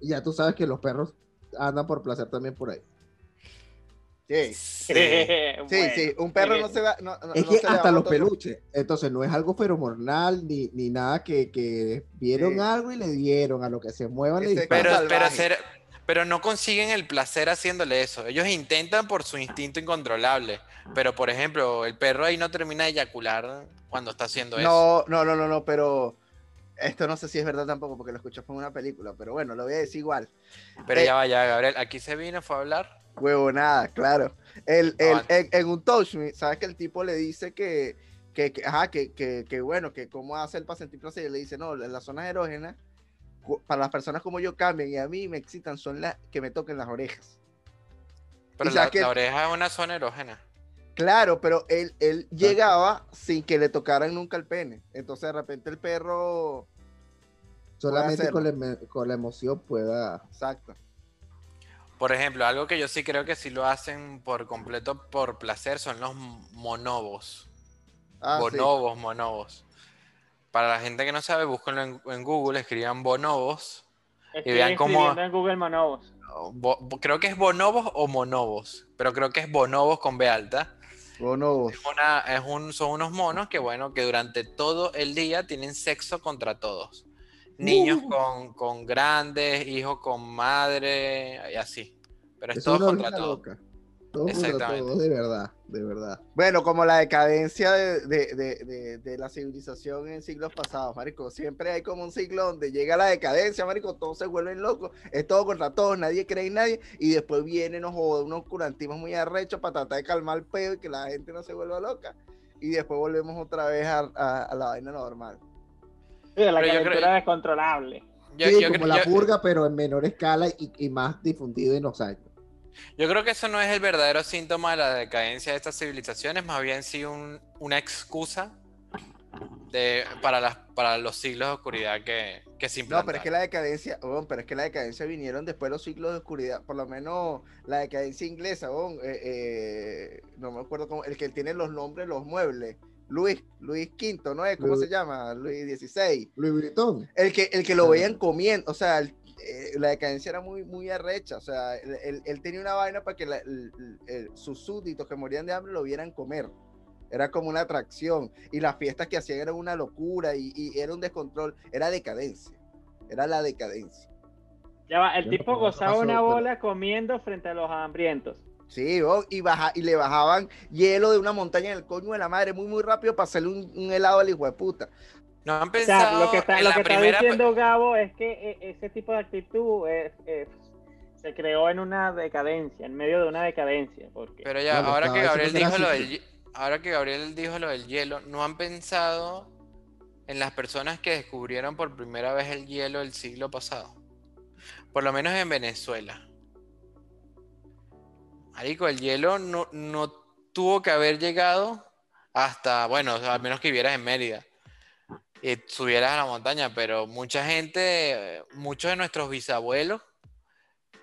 y ya tú sabes que los perros andan por placer también por ahí. Sí, Sí. sí, Bueno, sí. Un perro no se va. No, no- Es no que se le va hasta los peluches. Entonces no es algo feromonal ni, ni nada que, que vieron Sí. algo y le dieron a lo que se muevan. le Ese disparan. Pero, pero, ser- pero no consiguen el placer haciéndole eso. Ellos intentan por su instinto incontrolable. Pero, por ejemplo, el perro ahí no termina de eyacular cuando está haciendo eso. No, no, no, no, no, pero esto no sé si es verdad tampoco porque lo escuché fue en una película, pero bueno, lo voy a decir igual. Pero eh, ya vaya, Gabriel. Aquí se vino, fue a hablar. Huevo, nada, claro. El, el- en, en un touch me, ¿sabes que el tipo le dice que, que, que, ajá, que, que, que bueno, que cómo hace el para sentir placer? Y le dice, no, en las zonas erógenas, para las personas como yo cambian y a mí me excitan son las que me toquen las orejas. Pero la, la oreja es una zona erógena. Claro, pero él, él llegaba sin que le tocaran nunca el pene. Entonces de repente el perro, Solamente con la, con la emoción pueda. exacto. Por ejemplo, algo que yo sí creo que sí lo hacen por completo por placer son los monobos. Ah, sí. bonobos, monobos. Para la gente que no sabe, búsquenlo en, en Google, escriban bonobos. Estoy vean cómo- en Google Monobos. o bo- bo- creo que es bonobos o monobos, pero creo que es bonobos con B alta. Bonobos. Es una, es un, son unos monos que, bueno, que durante todo el día tienen sexo contra todos. Niños Uh. con, con grandes, hijos con madre, y así. Pero es todo contra todo. loca. Todo contra Exactamente. todo, de verdad, de verdad. Bueno, como la decadencia de, de- de- de- de la civilización en siglos pasados, marico. Siempre hay como un siglo donde llega la decadencia, marico, todos se vuelven locos, es todo contra todos, nadie cree en nadie, y después vienen unos, unos curantismos muy arrechos para tratar de calmar el pedo y que la gente no se vuelva loca. Y después volvemos otra vez a, a- a la vaina normal. La Pero calentura creo- descontrolable. Yo, Sí, yo como cre- la yo- purga, pero en menor escala y, y más difundido en los años. Yo creo que eso no es el verdadero síntoma de la decadencia de estas civilizaciones, más bien sí un- una excusa de, para, las, para los siglos de oscuridad que, que se No, pero es que la decadencia, weón, pero es que la decadencia vinieron después de los siglos de oscuridad, por lo menos la decadencia inglesa, eh, eh, no me acuerdo cómo, el que tiene los nombres, los muebles, Luis, Luis V, ¿no es? ¿Cómo Luis- se llama? Luis XVI. Louis Vuitton. El que, el que lo veían comiendo, o sea, el- eh, la decadencia era muy, muy arrecha, o sea, él, tenía una vaina para que la- el- el- sus súbditos que morían de hambre lo vieran comer. Era como una atracción. Y las fiestas que hacían eran una locura y, y era un descontrol. Era decadencia. Era la decadencia. Ya va, el tipo gozaba una bola comiendo frente a los hambrientos. Sí, weón, y, baja, y le bajaban hielo de una montaña en el coño de la madre muy, muy rápido para hacerle un, un helado al hijo de puta. No han O pensado sea, lo que está, lo que está primera... diciendo Gabo es que eh, ese tipo de actitud es- es- se creó en una decadencia, en medio de una decadencia. Porque Pero ya, ahora que Gabriel dijo lo del, ahora que Gabriel dijo lo del hielo, ¿no han pensado en las personas que descubrieron por primera vez el hielo el siglo pasado? Por lo menos en Venezuela. Marico, el hielo no, no tuvo que haber llegado hasta, bueno, o sea, al menos que vivieras en Mérida y subieras a la montaña, pero mucha gente, eh, muchos de nuestros bisabuelos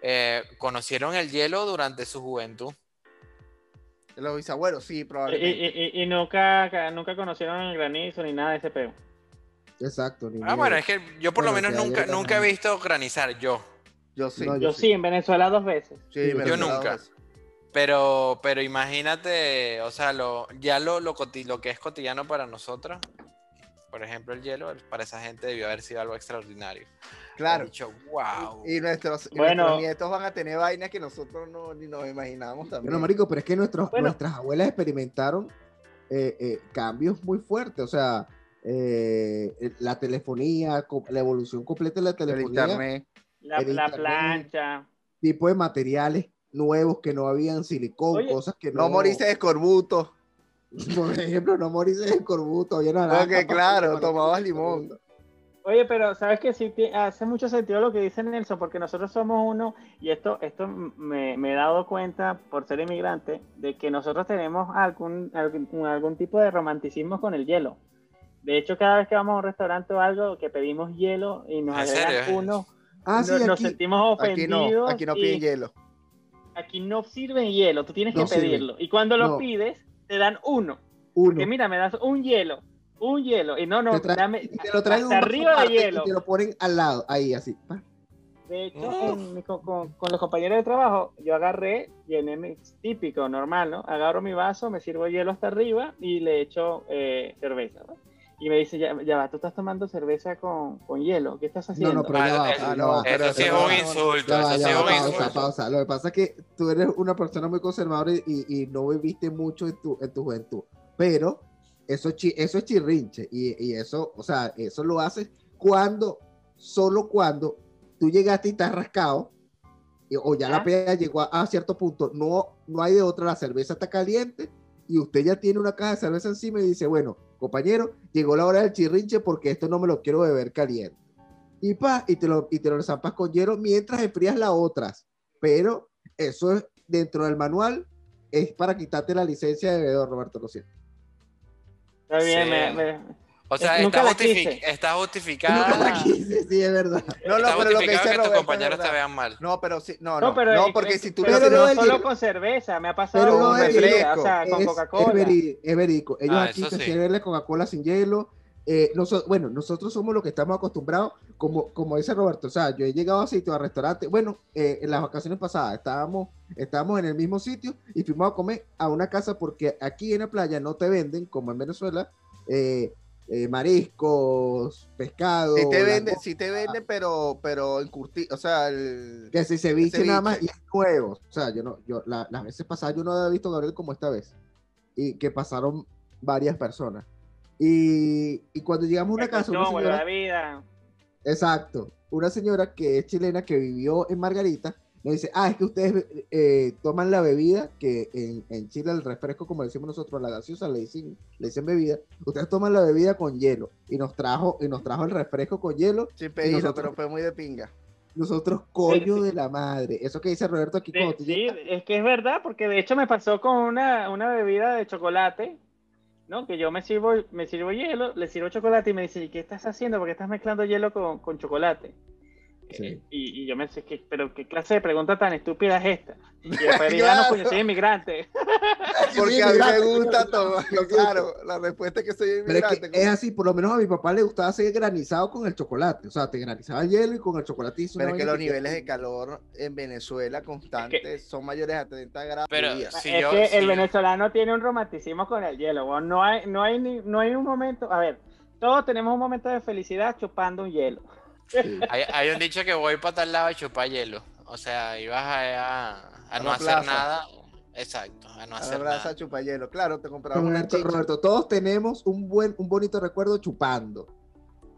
eh, conocieron el hielo durante su juventud. Los bisabuelos, sí, probablemente. y- y- y nunca, nunca conocieron el granizo ni nada de ese peo. Exacto. ni Ah, bueno, es que yo por lo menos nunca, nunca he visto granizar, yo. Yo sí. No, Yo sí, en Venezuela dos veces. sí, yo nunca. eso. Pero, pero imagínate, o sea, lo, ya lo, lo, coti- lo que es cotidiano para nosotros, por ejemplo, el hielo, para esa gente debió haber sido algo extraordinario. Claro. Han dicho, wow. Y nuestros, y Bueno. nuestros nietos van a tener vainas que nosotros no, ni nos imaginamos también. Bueno, marico, pero es que nuestros, Bueno. nuestras abuelas experimentaron eh, eh, cambios muy fuertes. O sea, eh, la telefonía, la evolución completa de la el telefonía, internet. La, El la internet. plancha. tipo de materiales nuevos que no habían silicón, Oye, cosas que no. No moriste de escorbuto. Por ejemplo, no morirse de escorbuto, había naranja. Porque, claro, tomabas limón. Oye, pero sabes que sí hace mucho sentido lo que dice Nelson, porque nosotros somos uno, y esto, esto me, me he dado cuenta por ser inmigrante, de que nosotros tenemos algún, algún, algún tipo de romanticismo con el hielo. De hecho, cada vez que vamos a un restaurante o algo, que pedimos hielo y nos ¿En agregan uno, Ah, sí, no- nos aquí, sentimos Aquí ofendidos. no, aquí no y- piden hielo. Aquí no sirve hielo, tú tienes No que sirve. pedirlo. Y cuando lo No. pides, te dan uno. Uno. Que mira, me das un hielo, un hielo. Y no, no, te traen- dame y te lo traen en hasta arriba de hielo. Y te lo ponen al lado, ahí, así. De hecho, No. en mi- con, con- con los compañeros de trabajo, yo agarré, llené mi típico, normal, ¿no? Agarro mi vaso, me sirvo hielo hasta arriba y le echo eh, cerveza. ¿no? Y me dice, ya, ya va, tú estás tomando cerveza con, con hielo, ¿qué estás No, haciendo? no, pero ya Ah, va. eso- ya no, va. pero Eso sí es no, un no, no. insulto, Ya va, eso ya sí es va, un pausa, insulto. pausa. Lo que pasa es que tú eres una persona muy conservadora y, y- y no viviste mucho en tu, en tu juventud. Pero eso, chi- eso es chirrinche. Y, y eso, o sea, eso lo haces cuando, solo cuando tú llegaste y estás rascado, y- o ya la ¿Ah? peda llegó a, a cierto punto, no, no hay de otra, la cerveza está caliente y usted ya tiene una caja de cerveza encima y dice, bueno, compañero, llegó la hora del chirrinche porque esto no me lo quiero beber caliente. Y pa, y te lo, y te lo zampas con hielo mientras enfrías las otras. Pero eso es dentro del manual, es para quitarte la licencia de bebedor, Roberto, lo siento. Está bien, Sí. me- me- O sea, Nunca está, la justifi- quise. está Nunca justificada. la quise, sí, es verdad. No, no, está pero lo que dice que tus Roberto es compañeros te vean mal. No, pero sí, no, No, no, pero, no, porque eh, si tú pero Pero no solo con cerveza, me ha pasado Pero con hielo o sea, con es, es, Coca-Cola. es verídico. Ellos Ah, aquí te sí. sirven la Coca-Cola sin hielo. Eh, noso- bueno, nosotros somos los que estamos acostumbrados, como, como dice Roberto, o sea, yo he llegado a sitios, a restaurantes, bueno, eh, en las vacaciones pasadas estábamos, estábamos en el mismo sitio y fuimos a comer a una casa porque aquí en la playa no te venden, como en Venezuela, eh, eh, mariscos, pescado. Sí te venden, sí te venden, pero, pero encurtido, o sea, el... que si ceviche nada más y es nuevo. O sea, yo no, yo la- las veces pasadas yo no había visto a Gabriel como esta vez. Y que pasaron varias personas. Y, y cuando llegamos a una El casa, una colchón, vuelve a señora, la vida. exacto, una señora que es chilena que vivió en Margarita, nos dice, ah, es que ustedes eh, toman la bebida, que en, en Chile el refresco, como decimos nosotros, la gaseosa, le dicen, le dicen bebida, ustedes toman la bebida con hielo. Y nos trajo, y nos trajo el refresco con hielo, Sin pedirlo, nosotros- pero fue muy de pinga. nosotros, coño sí. de la madre. Eso que dice Roberto aquí De- cuando tú sí, llegas- es que es verdad, porque de hecho me pasó con una, una bebida de chocolate, ¿no? Que yo me sirvo, me sirvo hielo, le sirvo chocolate y me dice, ¿y qué estás haciendo? Porque estás mezclando hielo con, con chocolate. Sí. Eh, Y, y yo me sé que, pero qué clase de pregunta tan estúpida es esta. Y después ah, no, coño, soy inmigrante. Porque a mí me gusta todo. Claro, la respuesta es que soy Pero es inmigrante. que es así, por lo menos a mi papá le gustaba hacer granizado con el chocolate. O sea, te granizaba el hielo y con el chocolate hizo Pero es que los niveles de calor en Venezuela constantes son mayores a 30 grados. Pero si es yo- que si el yo- venezolano tiene un romanticismo con el hielo, no hay, no hay ni, no hay un momento, a ver, todos tenemos un momento de felicidad chupando un hielo. Sí. Hay, hay un dicho que voy para tal lado a chupar hielo. O sea, ibas a, a, a A no hacer plaza. nada. Exacto, a no A hacer nada. chupa hielo. Claro, te compraba una Roberto, chicha. Roberto, todos tenemos un buen, un bonito recuerdo chupando.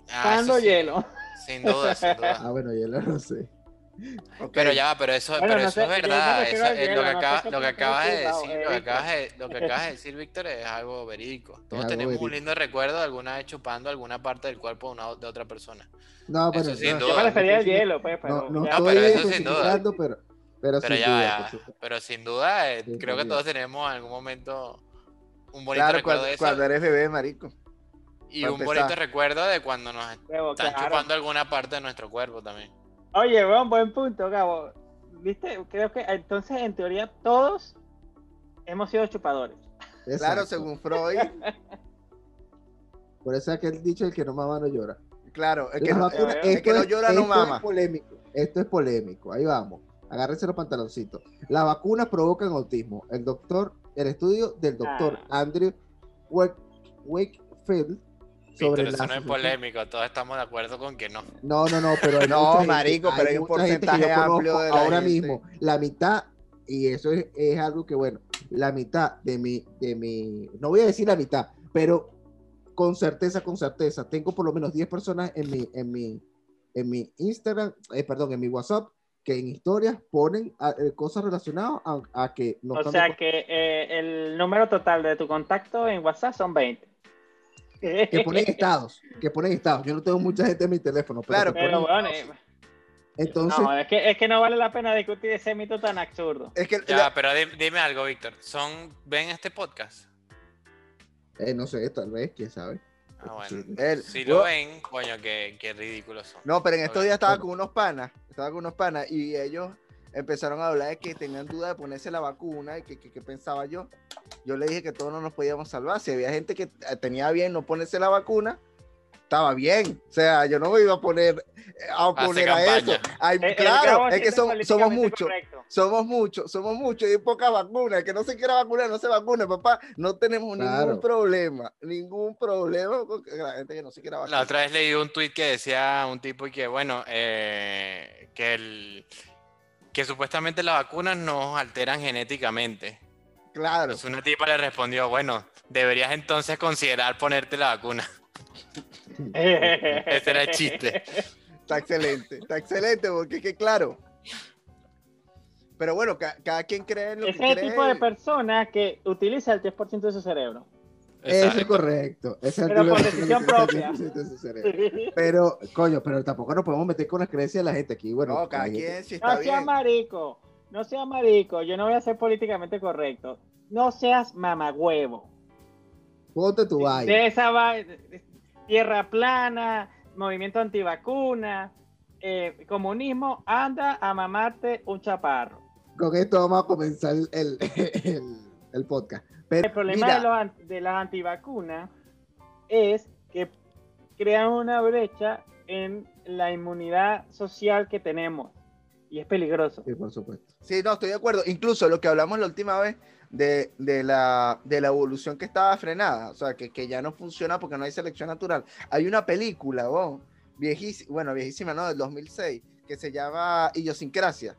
Ah, Chupando sí, hielo. Sin duda, sin Ah, duda. bueno, hielo no sé. Pero ya va, pero eso, Bueno, pero no eso sé, es verdad. Eso es lo que acaba- lo acabas de decir, eh, lo que Víctor. acabas de, lo que acabas de decir, Víctor, es algo verídico. Todos algo tenemos un lindo recuerdo de alguna vez chupando alguna parte del cuerpo de, una, de otra persona. No, Eso bueno, sin duda. Yo me refería al hielo, pues, pero No, no ya- No, estoy pero eso sin duda. pero, pero, Pero sin ya, duda, ya, por supuesto. pero sin duda, eh, Sí, creo que todos tenemos en algún momento un bonito Claro, recuerdo cuando, de eso cuando eres bebé, marico. y un bonito recuerdo de cuando nos están chupando alguna parte de nuestro cuerpo también. Oye, buen, buen punto, Gabo. Viste, creo que entonces, en teoría, todos hemos sido chupadores. Claro, según Freud. Por eso es aquel dicho, el que no mama no llora. Claro, el que, no, el que no es- llora no esto mama. Es polémico. Esto es polémico. Ahí vamos. Agárrense los pantaloncitos. Las vacunas provocan autismo. El doctor, el estudio del doctor Ah. Andrew Wake- Wakefield sobre Víctor, eso la no es polémico, todos estamos de acuerdo con que no. No, no, no, pero hay No, gente- marico, pero hay un que yo porcentaje amplio de la ahora gente. mismo. La mitad, y eso es, es algo que, bueno, la mitad de mi, de mi, no voy a decir la mitad, pero con certeza, con certeza, tengo por lo menos 10 personas en mi, en mi, en mi Instagram, eh, perdón, en mi WhatsApp, que en historias ponen a- eh, cosas relacionadas a, a que no O de sea que eh, el número total de tu contacto en WhatsApp son 20. Que ponen estados, que ponen estados. Yo no tengo mucha gente en mi teléfono, pero Claro, que Pero ponen bueno, estados. eh, entonces, no, es que, es que no vale la pena discutir ese mito tan absurdo. Es que Ya, la- pero di- dime algo, Víctor. ¿Son, ¿Ven este podcast? eh, no sé, tal vez, quién sabe. Ah, bueno. El- Si yo- lo ven, coño, qué, qué ridículos son. No, pero en estos días estaba con unos panas, estaba con unos panas y ellos empezaron a hablar de que tenían duda de ponerse la vacuna y que, que- que pensaba yo. Yo le dije que todos no nos podíamos salvar. Si había gente que eh, tenía bien no ponerse la vacuna, estaba bien. O sea, yo no me iba a poner eh, a Hace poner a eso. campaña. Ay, El- el claro, es que somos muchos. Somos muchos, somos muchos y hay pocas vacunas. El que no se quiera vacunar, no se vacune, papá. No tenemos ningún problema, ningún problema con la gente que no se quiera La vacunar. otra vez leí un tuit que decía un tipo y que, bueno, eh, que, el, que supuestamente las vacunas nos alteran genéticamente. Claro. Entonces una tipa le respondió, bueno, deberías entonces considerar ponerte la vacuna. Ese era el chiste. Está excelente, está excelente, porque es que claro. Pero bueno, ca- cada quien cree en lo Ese que es el tipo de persona que utiliza el 10% de su cerebro. Eso es correcto. Es el Pero tipo de por persona decisión propia. 10% de su cerebro. Pero, coño, pero tampoco nos podemos meter con las creencias de la gente aquí. Bueno, No, cada quien si No está seas bien. marico, no seas marico, yo no voy a ser políticamente correcto. No seas mamagüevo. Ponte tu vaina. De esa va- tierra plana, movimiento antivacuna, eh, comunismo, anda a mamarte un chaparro. Con esto vamos a comenzar el, el, el- podcast. Pero, El problema mira, de, los de las antivacunas es que crean una brecha en la inmunidad social que tenemos y es peligroso. Sí, por supuesto. Sí, no, estoy de acuerdo. Incluso lo que hablamos la última vez de, de la, de la evolución que estaba frenada, o sea, que, que ya no funciona porque no hay selección natural. Hay una película, oh, viejísima, bueno, viejísima, ¿no? Del 2006, que se llama Idiosincrasia.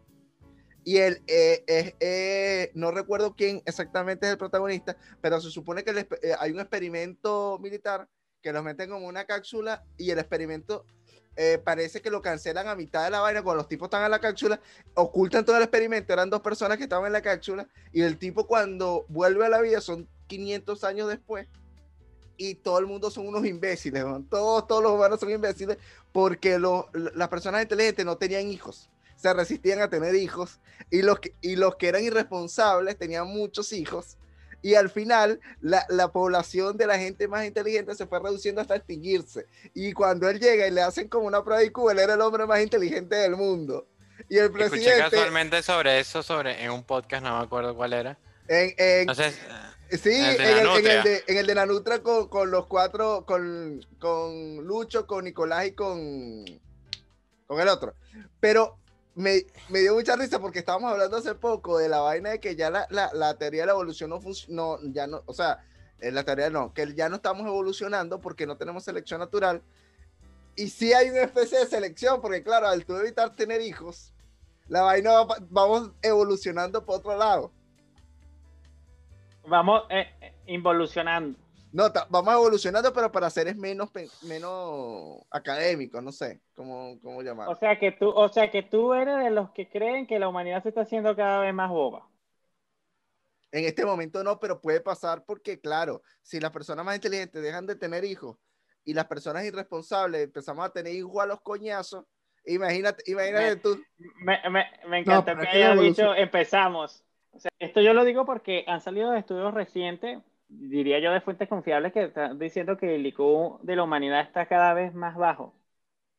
Y él, eh, eh, no recuerdo quién exactamente es el protagonista, pero se supone que eh, hay un experimento militar que los meten como una cápsula y el experimento eh, parece que lo cancelan a mitad de la vaina cuando los tipos están en la cápsula ocultan todo el experimento, eran dos personas que estaban en la cápsula y el tipo cuando vuelve a la vida son 500 años después y todo el mundo son unos imbéciles, ¿no? todos, todos los humanos son imbéciles porque los- las personas inteligentes no tenían hijos, se resistían a tener hijos y los que, y los que eran irresponsables tenían muchos hijos y al final la, la población de la gente más inteligente se fue reduciendo hasta extinguirse y cuando él llega y le hacen como una prueba de IQ, él era el hombre más inteligente del mundo. Y el Escuché presidente, casualmente sobre eso, sobre en un podcast, no me acuerdo cuál era. en, en- Entonces, sí, en, el, en Nanutria. el de, en el de Nanutra con, con los cuatro, con, con Lucho, con Nicolás y con, con el otro. Pero me, me dio mucha risa porque estábamos hablando hace poco de la vaina de que ya la, la, la teoría de la evolución no funciona, ya no, o sea, eh, la teoría no, que ya no estamos evolucionando porque no tenemos selección natural. Y sí hay una especie de selección, porque claro, al tú evitar tener hijos, la vaina va vamos evolucionando por otro lado. Vamos eh, eh, involucionando. No, vamos evolucionando, pero para seres menos, menos académicos, no sé cómo, cómo O llamarlo. sea que tú, o sea que tú eres de los que creen que la humanidad se está haciendo cada vez más boba. En este momento no, pero puede pasar porque, claro, si las personas más inteligentes dejan de tener hijos y las personas irresponsables empezamos a tener hijos a los coñazos, imagínate, imagínate Me- tú. Me, me, me encantó pero que hayas dicho empezamos. O sea, esto yo lo digo porque han salido estudios recientes, diría yo de fuentes confiables, que están diciendo que el IQ de la humanidad está cada vez más bajo.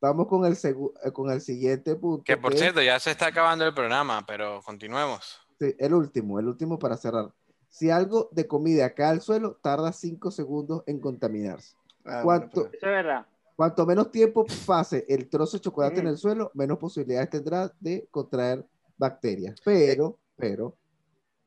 Vamos con el, eh, con el siguiente punto. que por es- cierto, ya se está acabando el programa, pero continuemos. sí, el último, el último para cerrar. Si algo de comida cae al suelo, tarda 5 segundos en contaminarse. Ah, bueno, ¿Cuánto? pero- Eso es verdad. Cuanto menos tiempo pase el trozo de chocolate en Mm. el suelo, menos posibilidades tendrá de contraer bacterias. Pero, pero,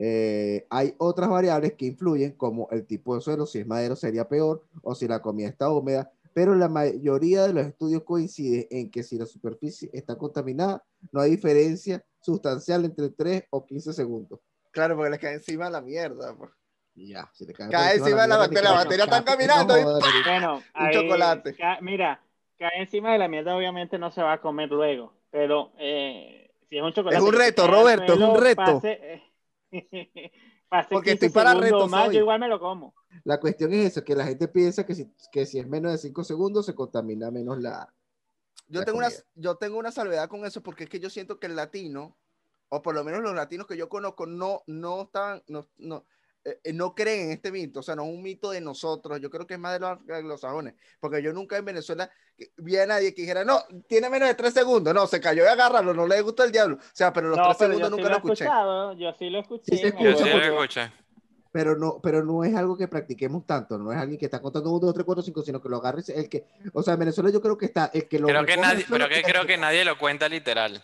eh, hay otras variables que influyen, como el tipo de suelo, si es madero sería peor, o si la comida está húmeda, pero la mayoría de los estudios coincide en que si la superficie está contaminada, no hay diferencia sustancial entre 3 o 15 segundos. Claro, porque les cae encima la mierda. pues. Y ya, si le cae, Cae por encima de la mierda, la que- bacteria están no caminando y- Bueno, Un ahí chocolate. ca- mira, cae encima de la mierda, obviamente no se va a comer luego, pero eh, si es un chocolate. Es un reto, Roberto, es un suelo, reto. Pase, pase Porque 15 estoy para retos más, hoy. yo igual me lo como. La cuestión es eso, que la gente piensa que si, que si es menos de 5 segundos se contamina menos la... Yo La tengo, una, yo tengo una salvedad con eso porque es que yo siento que el latino, o por lo menos los latinos que yo conozco, no, no están, no, no, eh, eh, no creen en este mito, o sea, no es un mito de nosotros, yo creo que es más de los anglosajones, porque yo nunca en Venezuela vi a nadie que dijera, no, tiene menos de tres segundos, no, se cayó y agárralo, no le gusta el diablo, o sea, pero los No, tres pero segundos sí nunca lo escuché. escuchado, yo sí lo escuché. Sí escucha Yo sí lo escuché. Pero no, pero no es algo que practiquemos tanto, no es alguien que está contando 1, 2, 3, 4, 5, sino que lo agarres el que, o sea, en Venezuela yo creo que está el que lo Creo que nadie, pero que creo que nadie lo cuenta literal.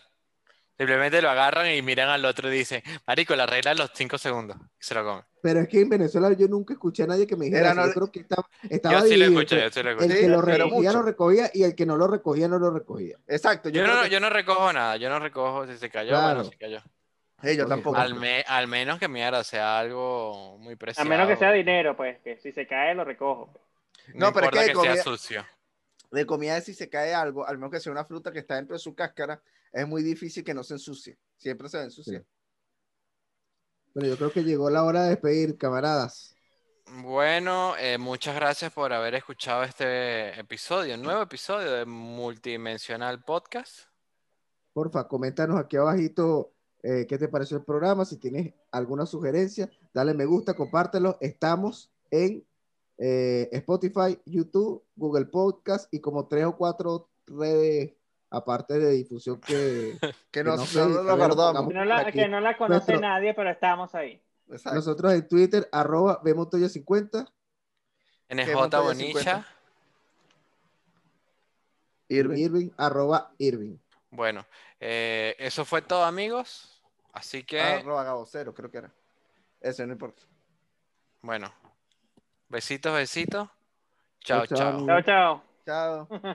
Simplemente lo agarran y miran al otro y dicen, Marico, la regla de los 5 segundos. Y se lo comen. Pero es que en Venezuela yo nunca escuché a nadie que me dijera no- Yo creo que estaba, estaba Yo sí lo escuché, yo sí lo El escuché. que lo Sí, recogía lo recogía y el que no lo recogía no lo recogía. Exacto, yo, no, que- yo no recojo nada, yo no recojo si se cayó, Claro. bueno, se cayó. Eh, yo tampoco. Al, me- al menos que mierda sea algo muy A preciado. menos que sea dinero, pues, que si se cae lo recojo. No, No, pero es que sea comida- sucio. De comida, si se cae algo, al menos que sea una fruta que está dentro de su cáscara, es muy difícil que no se ensucie. Siempre se va a ensuciar. Pero yo creo que llegó la hora de despedir, camaradas. Bueno, eh, muchas gracias por haber escuchado este episodio, nuevo episodio de Multidimensional Podcast. Porfa, coméntanos aquí abajito eh, qué te pareció el programa. Si tienes alguna sugerencia, dale me gusta, compártelo. Estamos en eh, Spotify, YouTube, Google Podcast y como tres o cuatro redes aparte de difusión que Que no, no no, sé, no que. Que no la, que no la conoce Nuestro- nadie, pero estamos ahí. Exacto. nosotros en Twitter, arroba Bemontoya50. NJ. 50. Irving. Irving, arroba Irving. Bueno, eh, eso fue todo, amigos. Así que, Arroba Gabocero, creo que era. Ese no importa. bueno, besitos, besitos. Chao, Chao. Chao, chao. Chao.